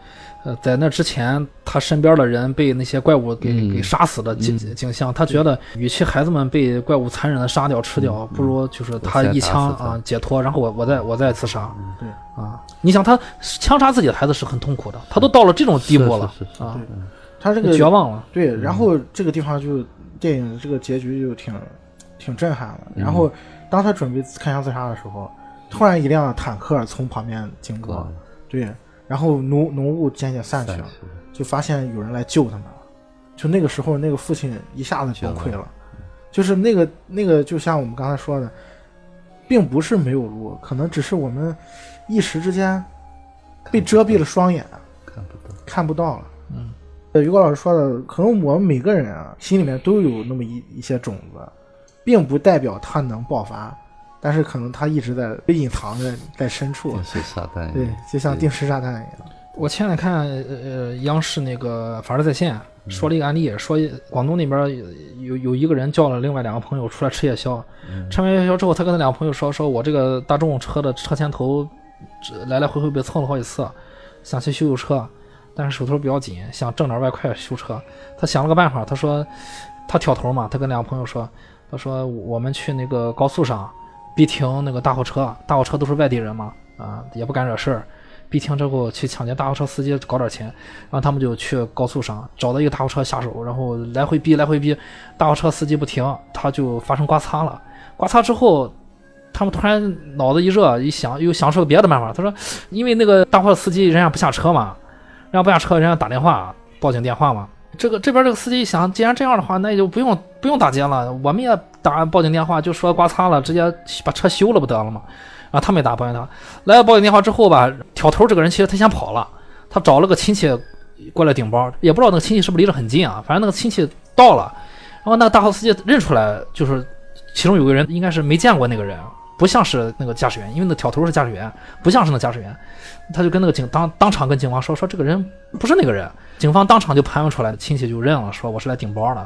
Speaker 1: 呃，在那之前他身边的人被那些怪物给、
Speaker 2: 嗯
Speaker 1: 给杀死的景、景象，他觉得与其孩子们被怪物残忍的杀掉吃掉，不如就是他一枪啊解脱，然后我我再我再自杀。
Speaker 3: 对
Speaker 1: 啊，你想他枪杀自己的孩子是很痛苦的，他都到了这种地步了啊，
Speaker 3: 他这个
Speaker 1: 绝望了。
Speaker 3: 对，然后这个地方就电影这个结局就挺挺震撼的。然后当他准备开枪自杀的时候，突然一辆坦克从旁边经过
Speaker 2: 啊，
Speaker 3: 对，然后浓浓雾渐渐散去了，就发现有人来救他们了。就那个时候，那个父亲一下子崩溃了，就是那个那个，就像我们刚才说的，并不是没有路，可能只是我们一时之间被遮蔽了双眼，
Speaker 2: 看不到。
Speaker 3: 看不到了。
Speaker 1: 嗯，
Speaker 3: 呃，于果老师说的，可能我们每个人啊，心里面都有那么一一些种子，并不代表他能爆发，但是可能他一直在被隐藏在在深处
Speaker 2: 定。时炸弹一样，
Speaker 3: 对，就像定时炸弹一样。
Speaker 1: 我前两天看呃呃央视那个《法治在线》说了一个案例，说广东那边有有有一个人叫了另外两个朋友出来吃夜宵，吃完夜宵之后，他跟他两个朋友说：“说我这个大众车的车前头来来回回被蹭了好几次，想去修修车，但是手头比较紧，想挣点外快修车。他想了个办法，他说他挑头嘛，他跟两个朋友说，他说我们去那个高速上必停那个大货车，大货车都是外地人嘛，啊也不敢惹事儿。逼停之后去抢劫大货车司机搞点钱，然后他们就去高速上找到一个大货车下手，然后来回逼来回逼，大货车司机不停，他就发生刮擦了。刮擦之后，他们突然脑子一热，一想又想出个别的办法。他说，因为那个大货车司机人家不下车嘛，人家不下车，人家打电话报警电话嘛。这个这边这个司机一想，既然这样的话，那也就不用不用打劫了，我们也打报警电话，就说刮擦了，直接把车修了不得了嘛。啊，他没打报警电话，来了报警电话之后吧，挑头这个人其实他先跑了，他找了个亲戚过来顶包，也不知道那个亲戚是不是离得很近啊，反正那个亲戚到了，然后那个大货司机认出来，就是其中有个人应该是没见过那个人，不像是那个驾驶员，因为那挑头是驾驶员，不像是那驾驶员，他就跟那个警当当场跟警方说说这个人不是那个人，警方当场就盘问出来，亲戚就认了，说我是来顶包的，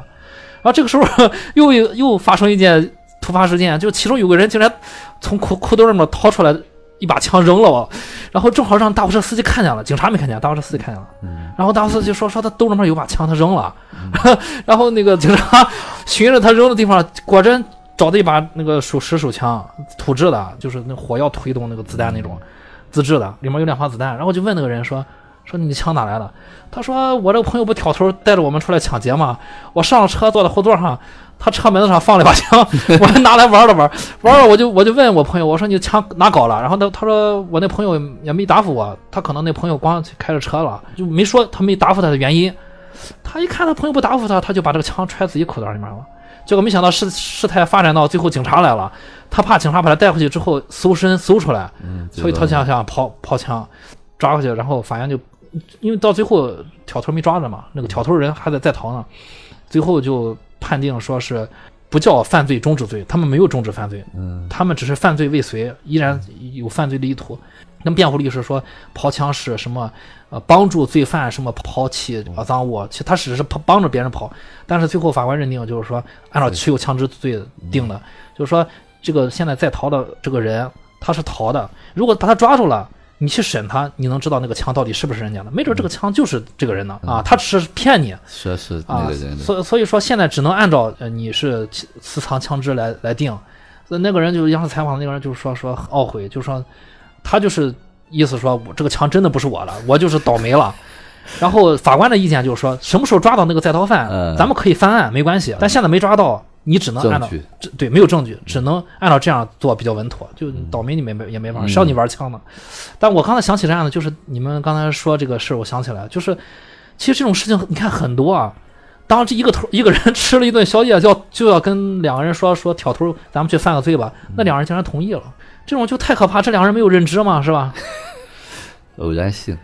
Speaker 1: 然后这个时候 又又发生一件。突发事件，就其中有个人竟然从裤裤兜里面掏出来一把枪扔了我，然后正好让大货车司机看见了，警察没看见，大货车司机看见了，然后大货车司机说说他兜里面有把枪，他扔了，然后那个警察 寻着他扔的地方，果真找到一把那个手持手枪，土制的，就是那火药推动那个子弹那种，自制的，里面有两发子弹，然后就问那个人说说你枪哪来的？他说我这个朋友不挑头带着我们出来抢劫吗？我上了车坐在后座上。他车门子上放了一把枪，我还拿来玩了玩，玩了我就我就问我朋友，我说你枪哪搞了？然后他他说我那朋友也没答复我，他可能那朋友光开着车了，就没说他没答复他的原因。他一看他朋友不答复他，他就把这个枪揣自己口袋里面了。结果没想到事事态发展到最后警察来了，他怕警察把他带回去之后搜身搜出来，所以他想想抛抛枪抓回去，然后法院就因为到最后挑头没抓着嘛，那个挑头人还在在逃呢，最后就。判定说是不叫犯罪中止罪，他们没有中止犯罪，嗯，他们只是犯罪未遂，依然有犯罪的意图。那辩护律师说抛枪是什么？呃，帮助罪犯什么抛弃肮脏物？其实他只是帮帮着别人跑，但是最后法官认定就是说按照持有枪支罪定的，就是说这个现在在逃的这个人他是逃的，如果把他抓住了。你去审他，你能知道那个枪到底是不是人家的？没准这个枪就是这个人的啊，他只是骗你，
Speaker 2: 是是那个人的。
Speaker 1: 所所以说，现在只能按照呃你是私藏枪支来来定。那那个人就是央视采访的那个人，就是说说懊悔，就说他就是意思说我这个枪真的不是我的，我就是倒霉了。然后法官的意见就是说，什么时候抓到那个在逃犯，咱们可以翻案没关系，但现在没抓到。你只能按照这对没有证据，只能按照这样做比较稳妥。就倒霉你没没也没法，谁让你玩枪呢？但我刚才想起这样的，就是你们刚才说这个事儿，我想起来，就是其实这种事情你看很多啊。当这一个头一个人吃了一顿宵夜，就要就要跟两个人说说挑头，咱们去犯个罪吧。那两人竟然同意了，这种就太可怕。这两个人没有认知嘛，是吧？
Speaker 2: 偶然性，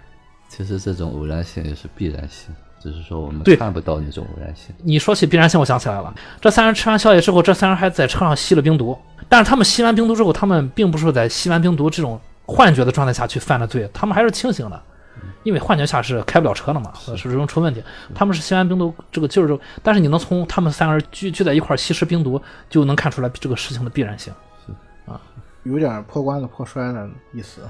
Speaker 2: 其实这种偶然性也是必然性。只是说我们看不到那种偶然性。
Speaker 1: 你说起必然性，我想起来了。这三人吃完宵夜之后，这三人还在车上吸了冰毒。但是他们吸完冰毒之后，他们并不是在吸完冰毒这种幻觉的状态下去犯的罪，他们还是清醒的。因为幻觉下是开不了车了嘛，是容易出问题。他们是吸完冰毒这个劲儿之后，但是你能从他们三个人聚聚在一块吸食冰毒，就能看出来这个事情的必然性。啊，
Speaker 3: 有点破罐子破摔的意思。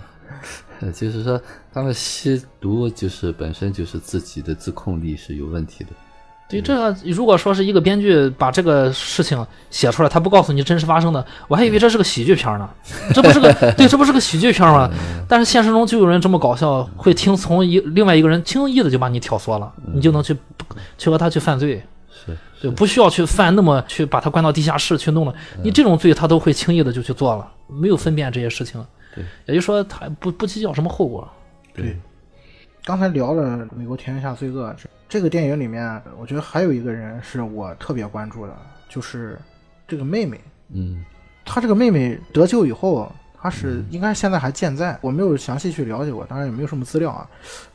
Speaker 2: 呃，就是说，他们吸毒就是本身就是自己的自控力是有问题的。
Speaker 1: 对，这如果说是一个编剧把这个事情写出来，他不告诉你真实发生的，我还以为这是个喜剧片呢。这不是个对，这不是个喜剧片吗？但是现实中就有人这么搞笑，会听从一另外一个人轻易的就把你挑唆了，你就能去去和他去犯罪。
Speaker 2: 是，
Speaker 1: 对，不需要去犯那么去把他关到地下室去弄了，你这种罪他都会轻易的就去做了，没有分辨这些事情。
Speaker 2: 对，
Speaker 1: 也就是说，他不不计较什么后果。
Speaker 3: 对，刚才聊了《美国田园下罪恶》这这个电影里面，我觉得还有一个人是我特别关注的，就是这个妹妹。
Speaker 2: 嗯，
Speaker 3: 她这个妹妹得救以后，她是应该现在还健在，我没有详细去了解过，当然也没有什么资料啊。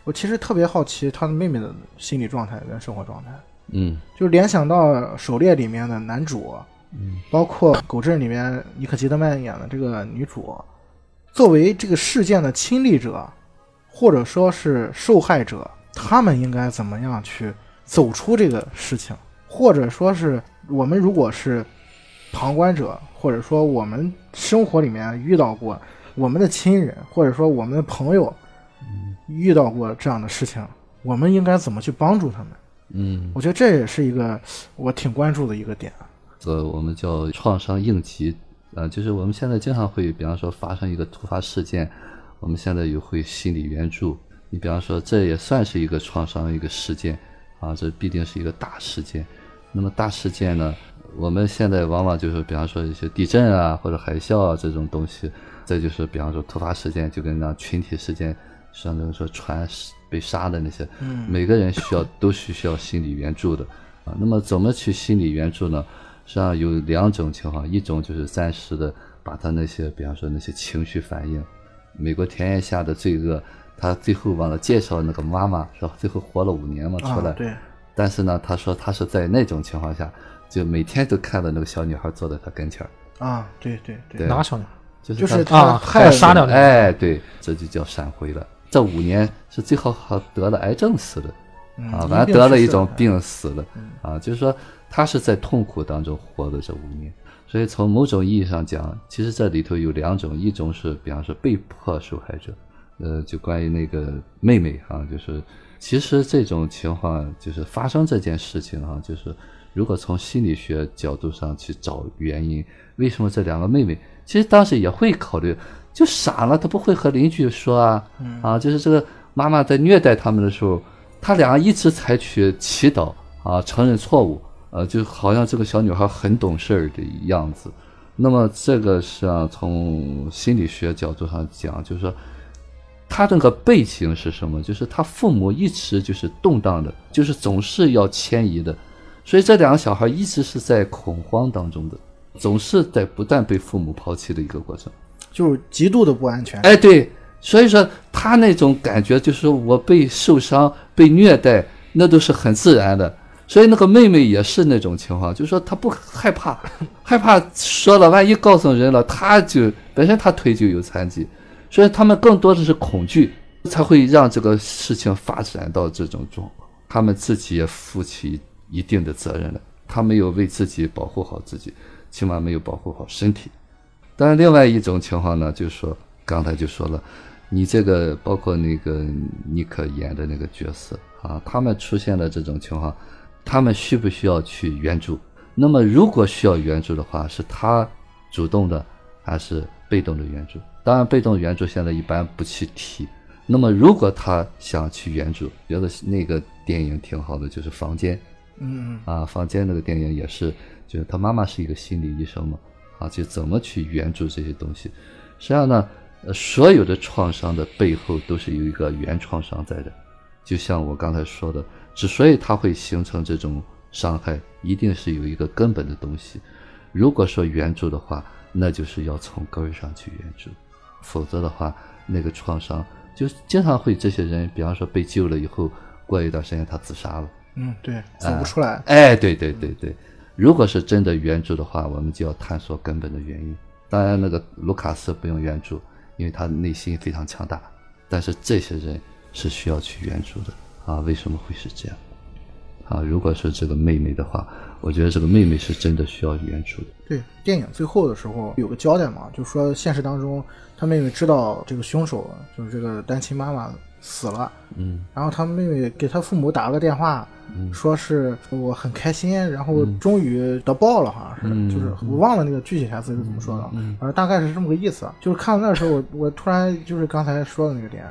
Speaker 3: 我其实特别好奇他的妹妹的心理状态跟生活状态。
Speaker 2: 嗯，
Speaker 3: 就联想到《狩猎》里面的男主，
Speaker 2: 嗯，
Speaker 3: 包括《狗镇》里面尼克基德曼演的这个女主。作为这个事件的亲历者，或者说是受害者，他们应该怎么样去走出这个事情？或者说是我们如果是旁观者，或者说我们生活里面遇到过我们的亲人，或者说我们的朋友遇到过这样的事情，我们应该怎么去帮助他们？
Speaker 2: 嗯，
Speaker 3: 我觉得这也是一个我挺关注的一个点。
Speaker 2: 呃，我们叫创伤应急。呃，就是我们现在经常会，比方说发生一个突发事件，我们现在也会心理援助。你比方说，这也算是一个创伤一个事件啊，这必定是一个大事件。那么大事件呢，我们现在往往就是比方说一些地震啊或者海啸啊这种东西，再就是比方说突发事件，就跟那群体事件，像那种说船被杀的那些，每个人需要都是需要心理援助的啊。那么怎么去心理援助呢？实际上有两种情况，一种就是暂时的把他那些，比方说那些情绪反应，美国田野下的罪恶，他最后忘了介绍那个妈妈，是吧？最后活了五年嘛，出来。
Speaker 3: 啊，对，
Speaker 2: 但是呢，他说他是在那种情况下，就每天都看到那个小女孩坐在他跟前儿，
Speaker 3: 啊，对对对，
Speaker 2: 对
Speaker 1: 哪个小女孩？
Speaker 3: 就是
Speaker 2: 就是他
Speaker 1: 啊，还杀掉那个。
Speaker 2: 哎，对，这就叫闪回了。这五年是最后还得了癌症死的，
Speaker 3: 嗯
Speaker 2: 啊，完了得了一种，病死了，啊，就是说他是在痛苦当中活的这五年。所以从某种意义上讲，其实这里头有两种，一种是比方说被迫受害者，呃，就关于那个妹妹啊，就是其实这种情况就是发生这件事情啊，就是如果从心理学角度上去找原因，为什么这两个妹妹其实当时也会考虑，就傻了，他不会和邻居说啊，啊，就是这个妈妈在虐待他们的时候，他俩一直采取祈祷啊，承认错误，呃，就好像这个小女孩很懂事儿的样子。那么这个是啊从心理学角度上讲，就是说，他这个背景是什么？就是他父母一直就是动荡的，就是总是要迁移的，所以这两个小孩一直是在恐慌当中的，总是在不断被父母抛弃的一个过程。
Speaker 3: 就是极度的不安全。
Speaker 2: 哎，对，所以说他那种感觉就是我被受伤、被虐待，那都是很自然的。所以那个妹妹也是那种情况，就是说她不害怕，害怕说了，万一告诉人了，她就本身她腿就有残疾，所以他们更多的是恐惧，才会让这个事情发展到这种状况。他们自己也负起一定的责任来，他没有为自己保护好自己，起码没有保护好身体。当然，另外一种情况呢，就是说刚才就说了，你这个包括那个妮可演的那个角色啊，他们出现的这种情况，他们需不需要去援助？那么如果需要援助的话，是他主动的还是被动的援助？当然，被动援助现在一般不去提。那么如果他想去援助，觉得那个电影挺好的，就是《房间》。
Speaker 3: 嗯
Speaker 2: 啊，房间那个电影也是，就是他妈妈是一个心理医生嘛，啊，就怎么去援助这些东西。实际上呢，呃，所有的创伤的背后都是有一个原创伤在的。就像我刚才说的，之所以它会形成这种伤害，一定是有一个根本的东西。如果说援助的话，那就是要从根儿上去援助，否则的话，那个创伤就经常会这些人，比方说被救了以后，过一段时间他自杀了。
Speaker 3: 嗯，对，走不出来。
Speaker 2: 哎，对对对对，如果是真的援助的话，我们就要探索根本的原因。当然，那个卢卡斯不用援助，因为他内心非常强大。但是这些人是需要去援助的啊？为什么会是这样？啊，如果是这个妹妹的话，我觉得这个妹妹是真的需要援助的。
Speaker 3: 对，电影最后的时候有个交代嘛，就说现实当中他妹妹知道这个凶手就是这个单亲妈妈死了，
Speaker 2: 嗯。
Speaker 3: 然后他妹妹给他父母打了个电话，说是我很开心，然后终于得报了，好像是，
Speaker 2: 嗯。
Speaker 3: 就是我忘了那个具体台词是怎么说的，反正大概是这么个意思。就是看到那时候，我我突然就是刚才说的那个点，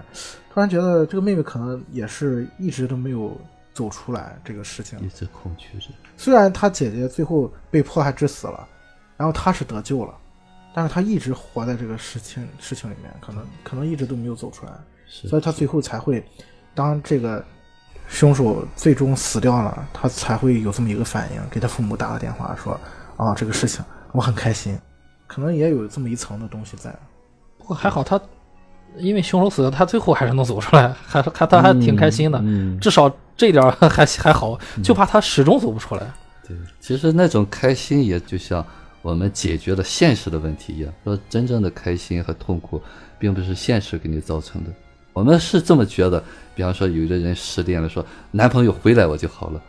Speaker 3: 突然觉得这个妹妹可能也是一直都没有走出来这个事情。
Speaker 2: 一。直恐惧着。
Speaker 3: 虽然她姐姐最后被迫害致死了，然后她是得救了，但是她一直活在这个事情事情里面，可能可能一直都没有走出来。
Speaker 2: 是
Speaker 3: 所以他最后才会，当这个凶手最终死掉了，他才会有这么一个反应，给他父母打个电话说：“啊，这个事情我很开心。”可能也有这么一层的东西在。
Speaker 1: 不过还好他，因为凶手死了，他最后还是能走出来，还还他还挺开心的，
Speaker 2: 嗯，
Speaker 1: 至少这点还还好，就怕他始终走不出来。
Speaker 2: 对，其实那种开心也就像我们解决了现实的问题一样，说真正的开心和痛苦，并不是现实给你造成的。我们是这么觉得，比方说有的人失恋了，说男朋友回来我就好了，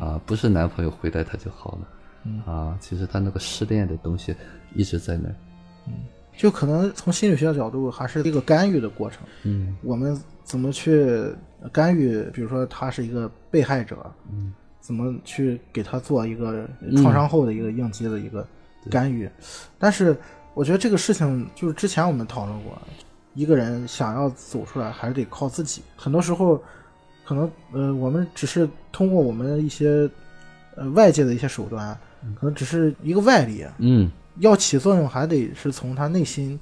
Speaker 2: 啊，不是男朋友回来他就好了，啊，其实他那个失恋的东西一直在那儿。
Speaker 3: 就可能从心理学的角度，还是一个干预的过程。
Speaker 2: 嗯
Speaker 3: 我们怎么去干预？比如说他是一个被害者，
Speaker 2: 嗯
Speaker 3: 怎么去给他做一个创伤后的一个应激的一个干预？但是我觉得这个事情就是之前我们讨论过，一个人想要走出来，还是得靠自己。很多时候，可能呃，我们只是通过我们的一些呃外界的一些手段，可能只是一个外力，
Speaker 2: 嗯，
Speaker 3: 要起作用，还得是从他内心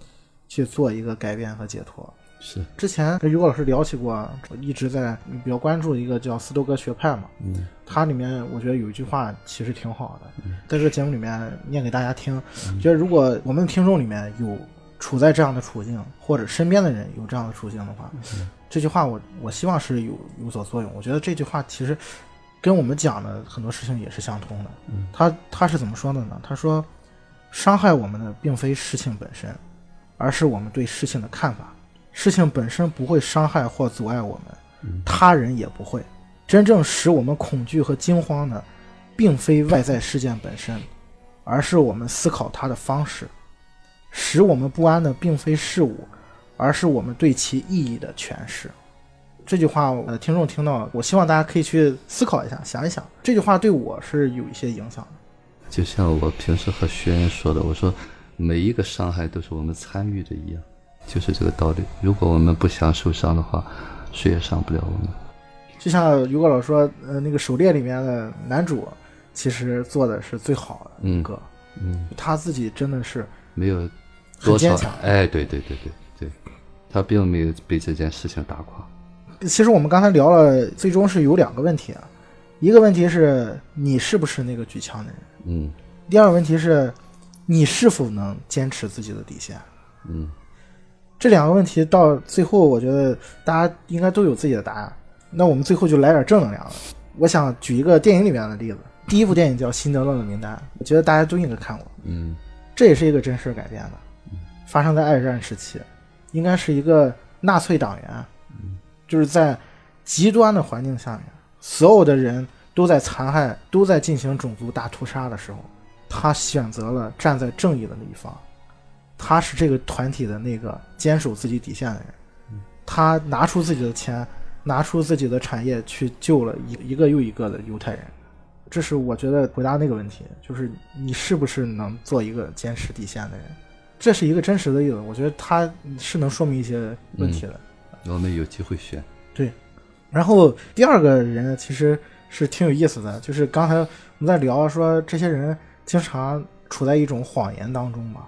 Speaker 3: 去做一个改变和解脱。
Speaker 2: 是，
Speaker 3: 之前跟于果老师聊起过，我一直在比较关注一个叫斯多格学派嘛，
Speaker 2: 嗯
Speaker 3: 它里面我觉得有一句话其实挺好的，在这个节目里面念给大家听。觉得如果我们听众里面有处在这样的处境，或者身边的人有这样的处境的话，这句话我我希望是有有所作用。我觉得这句话其实跟我们讲的很多事情也是相通的。他他是怎么说的呢？他说，伤害我们的并非事情本身，而是我们对事情的看法。事情本身不会伤害或阻碍我们，他人也不会。真正使我们恐惧和惊慌的，并非外在事件本身，而是我们思考它的方式。使我们不安的，并非事物，而是我们对其意义的诠释。这句话，呃，听众听到，我希望大家可以去思考一下，想一想，这句话对我是有一些影响的。
Speaker 2: 就像我平时和学员说的，我说每一个伤害都是我们参与的一样，就是这个道理。如果我们不想受伤的话，谁也伤不了我们。
Speaker 3: 就像于果老师说，呃，那个狩猎里面的男主，其实做的是最好的一个，
Speaker 2: 嗯，
Speaker 3: 他自己真的是
Speaker 2: 没有多
Speaker 3: 坚强，
Speaker 2: 哎，对对对对对，他并没有被这件事情打垮。
Speaker 3: 其实我们刚才聊了，最终是有两个问题啊，一个问题是你是不是那个举枪的人，
Speaker 2: 嗯
Speaker 3: 第二个问题是，你是否能坚持自己的底线。
Speaker 2: 嗯
Speaker 3: 这两个问题到最后，我觉得大家应该都有自己的答案。那我们最后就来点正能量了。我想举一个电影里面的例子，第一部电影叫《辛德勒的名单》，我觉得大家都应该看过。
Speaker 2: 嗯
Speaker 3: 这也是一个真实改编的，发生在二战时期，应该是一个纳粹党员，就是在极端的环境下面，所有的人都在残害、都在进行种族大屠杀的时候，他选择了站在正义的那一方，他是这个团体的那个坚守自己底线的人，他拿出自己的钱，拿出自己的产业去救了一一个又一个的犹太人。这是我觉得回答那个问题，就是你是不是能做一个坚持底线的人？这是一个真实的例子，我觉得他是能说明一些问题的。
Speaker 2: 我们有机会选。
Speaker 3: 对然后第二个人其实是挺有意思的，就是刚才我们在聊说这些人经常处在一种谎言当中嘛，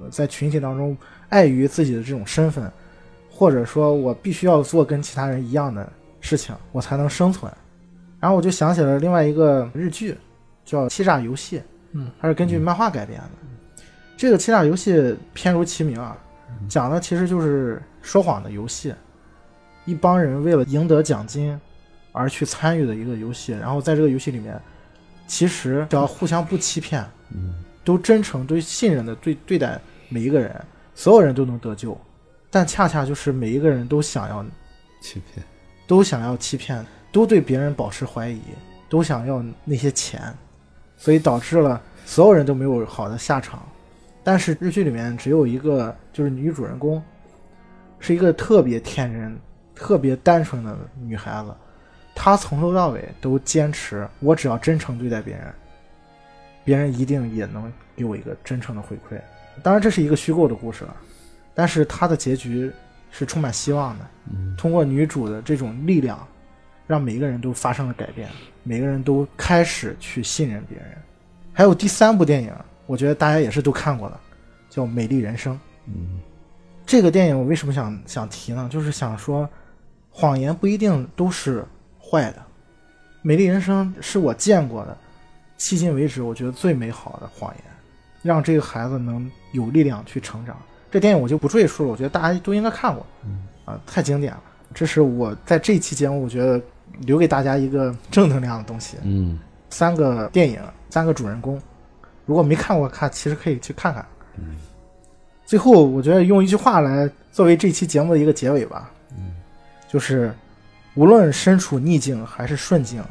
Speaker 3: 呃在群体当中碍于自己的这种身份，或者说我必须要做跟其他人一样的事情，我才能生存。然后我就想起了另外一个日剧，叫《欺诈游戏》，
Speaker 1: 嗯，
Speaker 3: 它是根据漫画改编的。这个欺诈游戏偏如其名啊，讲的其实就是说谎的游戏。一帮人为了赢得奖金而去参与的一个游戏，然后在这个游戏里面，其实只要互相不欺骗，
Speaker 2: 嗯
Speaker 3: 都真诚、对信任的对对待每一个人，所有人都能得救。但恰恰就是每一个人都想要
Speaker 2: 欺骗。
Speaker 3: 都想要欺骗，都对别人保持怀疑，都想要那些钱，所以导致了所有人都没有好的下场。但是日剧里面只有一个，就是女主人公，是一个特别天真、特别单纯的女孩子，她从头到尾都坚持，我只要真诚对待别人，别人一定也能给我一个真诚的回馈。当然，这是一个虚构的故事了，但是它的结局是充满希望的。
Speaker 2: 嗯
Speaker 3: 通过女主的这种力量，让每个人都发生了改变，每个人都开始去信任别人。还有第三部电影，我觉得大家也是都看过的，叫《美丽人生》。
Speaker 2: 嗯
Speaker 3: 这个电影我为什么想想提呢？就是想说，谎言不一定都是坏的，《美丽人生》是我见过的，迄今为止我觉得最美好的谎言，让这个孩子能有力量去成长。这电影我就不赘述了，我觉得大家都应该看过，啊，太经典了。这是我在这期节目，我觉得留给大家一个正能量的东西。
Speaker 2: 嗯
Speaker 3: 三个电影，三个主人公，如果没看过看，其实可以去看看。最后，我觉得用一句话来作为这期节目的一个结尾吧，就是无论身处逆境还是顺境，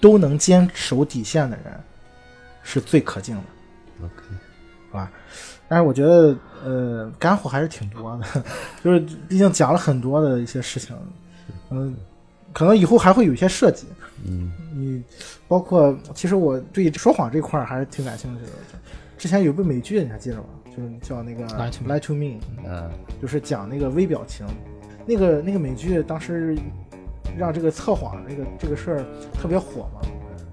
Speaker 3: 都能坚守底线的人，是最可敬的。
Speaker 2: ，OK，好吧？
Speaker 3: 但是我觉得，呃，干货还是挺多的，就是毕竟讲了很多的一些事情，嗯、可能以后还会有一些设计。
Speaker 2: 嗯
Speaker 3: 你包括，其实我对说谎这块儿还是挺感兴趣的。之前有部美剧你还记得吗？就是叫那个
Speaker 1: Lie to Me
Speaker 3: Lie to Me，
Speaker 2: 嗯
Speaker 3: 就是讲那个微表情。那个那个美剧当时让这个测谎这个这个事儿特别火嘛，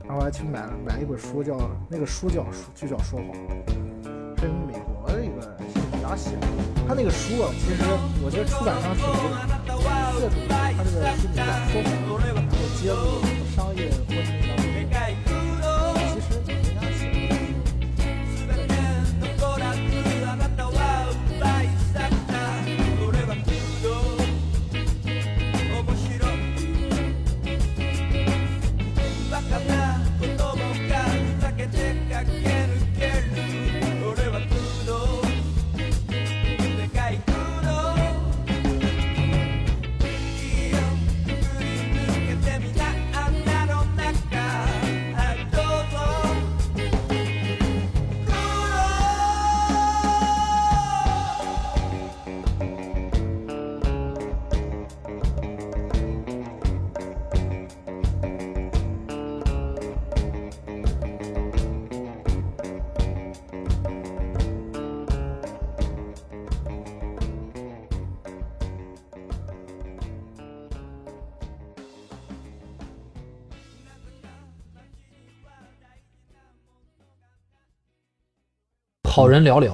Speaker 3: 然后我还去买了买了一本书叫那个书叫书就叫说谎，是美国的一个心理学家写的。他那个书啊，其实我觉得出版商挺业主，他这个书里面说谎，然后揭露商业
Speaker 1: 好人寥寥，